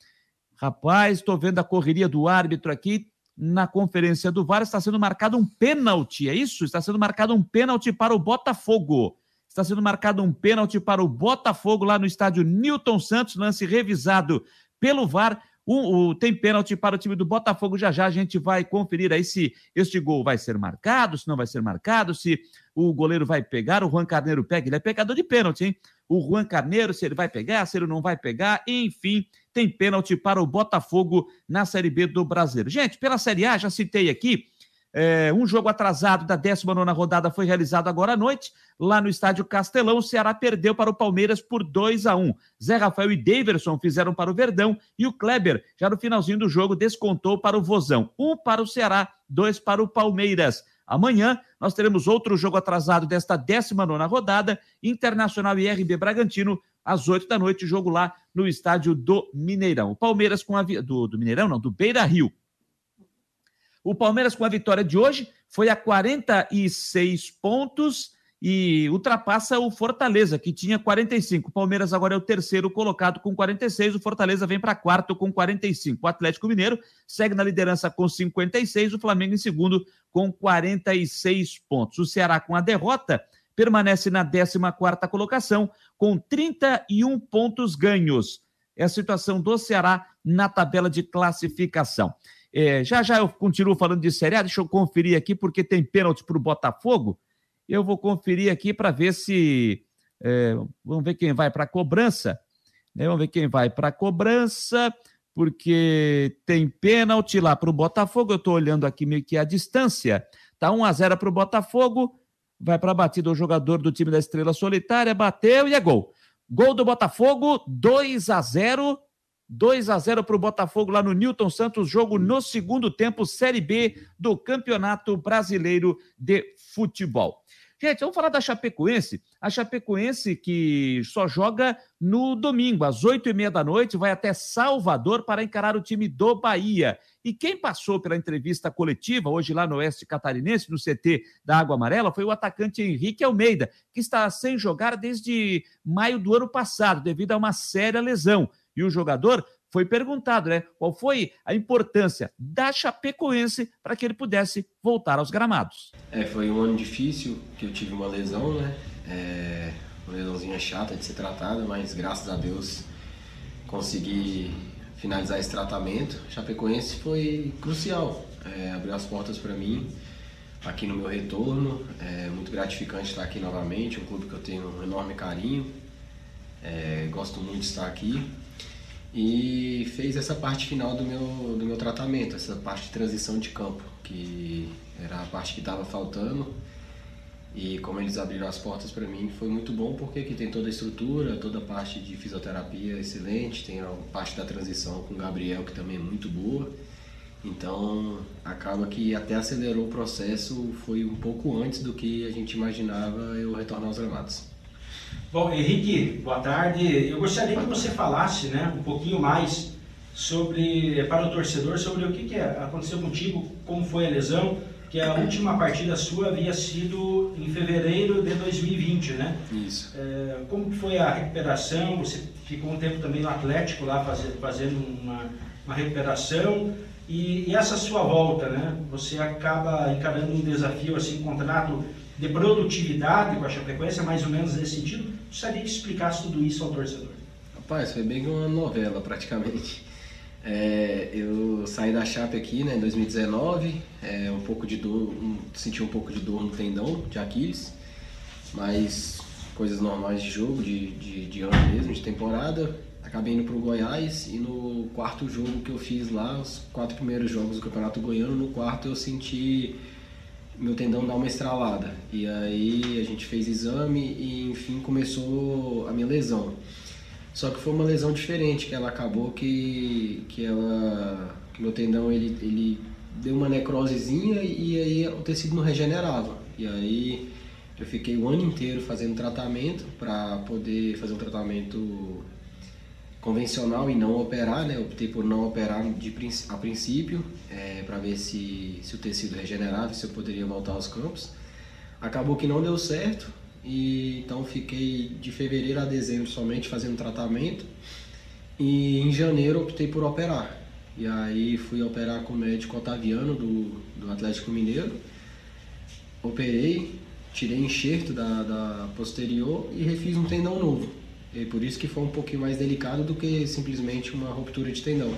Rapaz, estou vendo a correria do árbitro aqui. Na conferência do VAR está sendo marcado um pênalti, é isso? Está sendo marcado um pênalti para o Botafogo. Está sendo marcado um pênalti para o Botafogo lá no estádio Newton Santos, lance revisado pelo VAR. Um, um, tem pênalti para o time do Botafogo. Já já a gente vai conferir aí se este gol vai ser marcado, se não vai ser marcado, se o goleiro vai pegar, o Juan Carneiro pega. Ele é pegador de pênalti, hein? O Juan Carneiro, se ele vai pegar, se ele não vai pegar. Enfim, tem pênalti para o Botafogo na Série B do Brasileiro. Gente, pela Série A, já citei aqui. É, um jogo atrasado da 19 rodada foi realizado agora à noite, lá no estádio Castelão. O Ceará perdeu para o Palmeiras por 2 a 1 Zé Rafael e Daverson fizeram para o Verdão e o Kleber, já no finalzinho do jogo, descontou para o Vozão. Um para o Ceará, dois para o Palmeiras. Amanhã nós teremos outro jogo atrasado desta 19 rodada, Internacional e RB Bragantino, às 8 da noite, jogo lá no estádio do Mineirão. O Palmeiras com a. Do, do Mineirão, não, do Beira Rio. O Palmeiras, com a vitória de hoje, foi a 46 pontos e ultrapassa o Fortaleza, que tinha 45. O Palmeiras agora é o terceiro colocado com 46. O Fortaleza vem para quarto com 45. O Atlético Mineiro segue na liderança com 56. O Flamengo em segundo com 46 pontos. O Ceará, com a derrota, permanece na 14 colocação com 31 pontos ganhos. É a situação do Ceará na tabela de classificação. É, já já eu continuo falando de Série A, deixa eu conferir aqui, porque tem pênalti para o Botafogo. Eu vou conferir aqui para ver se. É, vamos ver quem vai para a cobrança. Né? Vamos ver quem vai para a cobrança, porque tem pênalti lá para o Botafogo. Eu estou olhando aqui meio que a distância. Tá 1 a 0 para o Botafogo. Vai para a batida o jogador do time da Estrela Solitária, bateu e é gol. Gol do Botafogo, 2 a 0 2 a 0 para o Botafogo lá no Newton Santos, jogo no segundo tempo, Série B do Campeonato Brasileiro de Futebol. Gente, vamos falar da Chapecoense. A Chapecoense que só joga no domingo, às oito e meia da noite, vai até Salvador para encarar o time do Bahia. E quem passou pela entrevista coletiva hoje lá no Oeste Catarinense, no CT da Água Amarela, foi o atacante Henrique Almeida, que está sem jogar desde maio do ano passado, devido a uma séria lesão. E o jogador foi perguntado, né? Qual foi a importância da Chapecoense para que ele pudesse voltar aos gramados. É, foi um ano difícil que eu tive uma lesão, né? É, uma lesãozinha chata de ser tratada, mas graças a Deus consegui finalizar esse tratamento. Chapecoense foi crucial, é, abriu as portas para mim aqui no meu retorno. É muito gratificante estar aqui novamente, um clube que eu tenho um enorme carinho. É, gosto muito de estar aqui e fez essa parte final do meu, do meu tratamento, essa parte de transição de campo, que era a parte que estava faltando. E como eles abriram as portas para mim, foi muito bom porque aqui tem toda a estrutura, toda a parte de fisioterapia excelente, tem a parte da transição com o Gabriel que também é muito boa. Então, acaba que até acelerou o processo, foi um pouco antes do que a gente imaginava eu retornar aos gramados. Bom, Henrique, boa tarde. Eu gostaria que você falasse né, um pouquinho mais sobre, para o torcedor, sobre o que, que aconteceu contigo, como foi a lesão, que a última partida sua havia sido em fevereiro de 2020, né? Isso. É, como foi a recuperação? Você ficou um tempo também no Atlético lá fazendo, fazendo uma, uma recuperação. E, e, essa sua volta, né? Você acaba encarando um desafio, assim, um contrato de produtividade com a Chapecoense, mais ou menos nesse sentido. Gostaria que explicasse tudo isso ao torcedor. Rapaz, foi bem uma novela praticamente. É, eu saí da Chape aqui né, em 2019, é, um pouco de dor, um, senti um pouco de dor no tendão de Aquiles, mas coisas normais de jogo, de, de, de ano mesmo, de temporada. Acabei indo para o Goiás e no quarto jogo que eu fiz lá, os quatro primeiros jogos do Campeonato Goiano, no quarto eu senti meu tendão dar uma estralada. E aí a gente fez exame e enfim começou a minha lesão. Só que foi uma lesão diferente, que ela acabou que, que ela. que meu tendão ele, ele deu uma necrosezinha e aí o tecido não regenerava. E aí eu fiquei o ano inteiro fazendo tratamento para poder fazer um tratamento convencional e não operar, né? Optei por não operar de, a princípio, é, para ver se, se o tecido regenerava, se eu poderia voltar aos campos. Acabou que não deu certo, e então fiquei de fevereiro a dezembro somente fazendo tratamento. E em janeiro optei por operar. E aí fui operar com o médico Otaviano do, do Atlético Mineiro. Operei, tirei enxerto da, da posterior e refiz um tendão novo. E por isso que foi um pouquinho mais delicado do que simplesmente uma ruptura de tendão.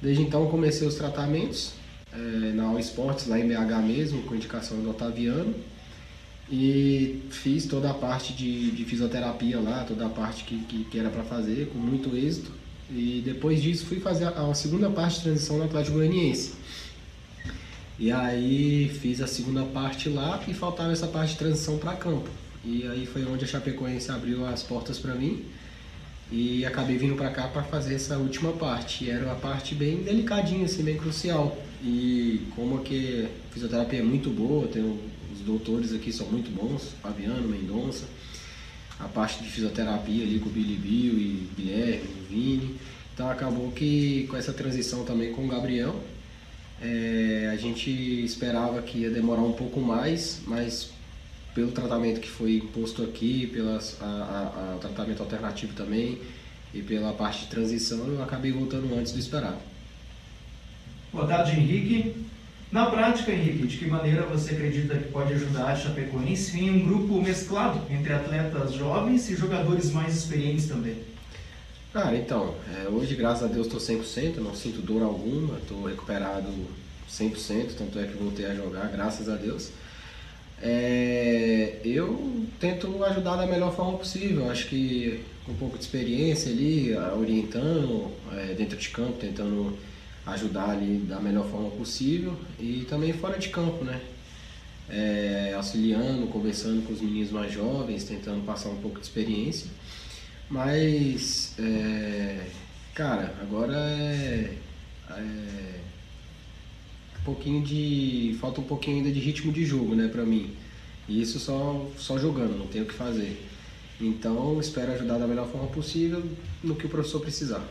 Desde então comecei os tratamentos é, na All Sports, lá em BH mesmo, com indicação do Otaviano. E fiz toda a parte de, de fisioterapia lá, toda a parte que, que, que era para fazer, com muito êxito. E depois disso fui fazer a, a segunda parte de transição no Atlético Goianiense. E aí fiz a segunda parte lá e faltava essa parte de transição para campo. E aí foi onde a Chapecoense abriu as portas para mim e acabei vindo para cá para fazer essa última parte. E era uma parte bem delicadinha, assim, bem crucial. E como que a fisioterapia é muito boa, tenho doutores aqui são muito bons, Fabiano, Mendonça. A parte de fisioterapia ali com o Billy Bill e Guilherme, o Vini. Então acabou que com essa transição também com o Gabriel, é, a gente esperava que ia demorar um pouco mais, mas pelo tratamento que foi imposto aqui, pelo tratamento alternativo também e pela parte de transição, eu acabei voltando antes do esperado. Boa tarde, Henrique. Na prática, Henrique, de que maneira você acredita que pode ajudar a Chapecoense em um grupo mesclado entre atletas jovens e jogadores mais experientes também? Cara, então, é, hoje, graças a Deus, estou 100%, não sinto dor alguma, estou recuperado 100%, tanto é que voltei a jogar, graças a Deus. É, eu tento ajudar da melhor forma possível, acho que com um pouco de experiência ali, orientando é, dentro de campo, tentando ajudar ali da melhor forma possível e também fora de campo, né? É, auxiliando, conversando com os meninos mais jovens, tentando passar um pouco de experiência. Mas, é, cara, agora é, é, um pouquinho de. falta um pouquinho ainda de ritmo de jogo, né, pra mim. E isso só, só jogando, não tenho o que fazer. Então, espero ajudar da melhor forma possível no que o professor precisar.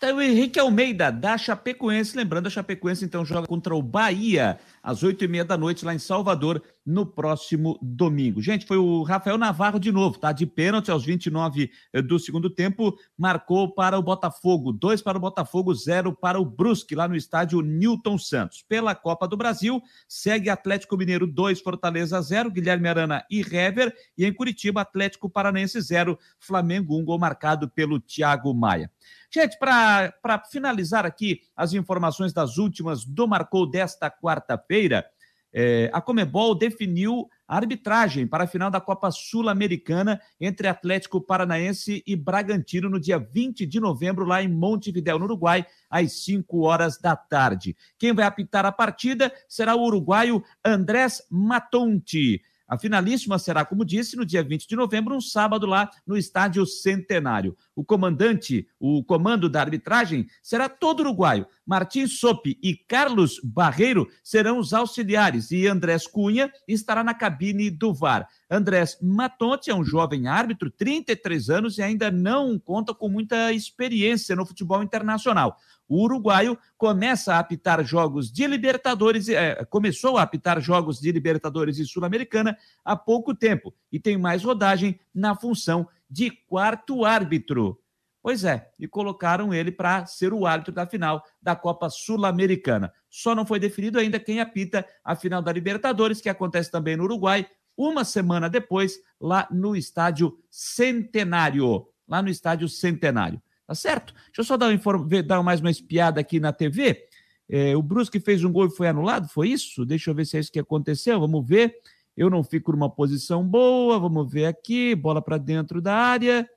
Tá o Henrique Almeida, da Chapecoense. Lembrando, a Chapecoense então joga contra o Bahia às oito e meia da noite lá em Salvador no próximo domingo. Gente, foi o Rafael Navarro de novo, tá? De pênalti aos 29 eh, do segundo tempo, marcou para o Botafogo, dois para o Botafogo, zero para o Brusque, lá no estádio Newton Santos. Pela Copa do Brasil, segue Atlético Mineiro 2, Fortaleza 0, Guilherme Arana e Hever, e em Curitiba, Atlético Paranense 0, Flamengo 1, um gol marcado pelo Thiago Maia. Gente, para finalizar aqui as informações das últimas do Marcou desta quarta-feira, é, a Comebol definiu arbitragem para a final da Copa Sul-Americana entre Atlético Paranaense e Bragantino no dia 20 de novembro, lá em Montevidéu, no Uruguai, às 5 horas da tarde. Quem vai apitar a partida será o uruguaio Andrés Matonti. A finalíssima será, como disse, no dia 20 de novembro, um sábado lá no Estádio Centenário. O comandante, o comando da arbitragem será todo uruguaio. Martins Sopi e Carlos Barreiro serão os auxiliares e Andrés Cunha estará na cabine do VAR. Andrés Matonte é um jovem árbitro, 33 anos e ainda não conta com muita experiência no futebol internacional. O uruguaio começa a apitar jogos de Libertadores, é, começou a apitar jogos de Libertadores e Sul-Americana há pouco tempo e tem mais rodagem na função de quarto árbitro. Pois é, e colocaram ele para ser o árbitro da final da Copa Sul-Americana. Só não foi definido ainda quem apita a final da Libertadores, que acontece também no Uruguai, uma semana depois, lá no Estádio Centenário. Lá no Estádio Centenário. Tá certo? Deixa eu só dar, um dar mais uma espiada aqui na TV. É, o Brusque fez um gol e foi anulado, foi isso? Deixa eu ver se é isso que aconteceu. Vamos ver. Eu não fico numa posição boa. Vamos ver aqui. Bola para dentro da área.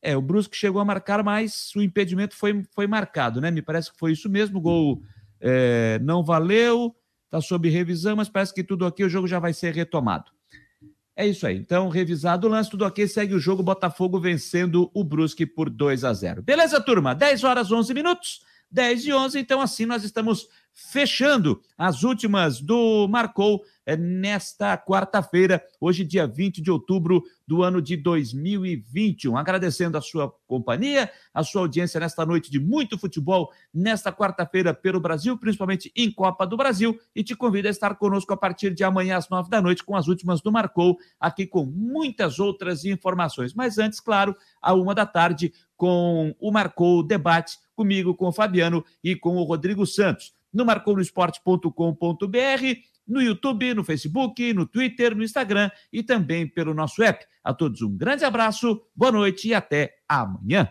É, o Brusque chegou a marcar, mas o impedimento foi, foi marcado, né? Me parece que foi isso mesmo. O gol é, não valeu, está sob revisão, mas parece que tudo aqui, o jogo já vai ser retomado. É isso aí. Então, revisado o lance, tudo ok, segue o jogo, Botafogo vencendo o Brusque por 2 a 0. Beleza, turma? 10 horas 11 minutos, 10 e 11, então assim nós estamos fechando as últimas do Marcou é, nesta quarta-feira, hoje, dia 20 de outubro do ano de 2021. Agradecendo a sua companhia, a sua audiência nesta noite de muito futebol, nesta quarta-feira pelo Brasil, principalmente em Copa do Brasil, e te convido a estar conosco a partir de amanhã às nove da noite com as últimas do Marcou, aqui com muitas outras informações. Mas antes, claro, à uma da tarde, com o Marcou Debate, comigo, com o Fabiano e com o Rodrigo Santos no marconosport.com.br, no YouTube, no Facebook, no Twitter, no Instagram e também pelo nosso app. A todos um grande abraço, boa noite e até amanhã.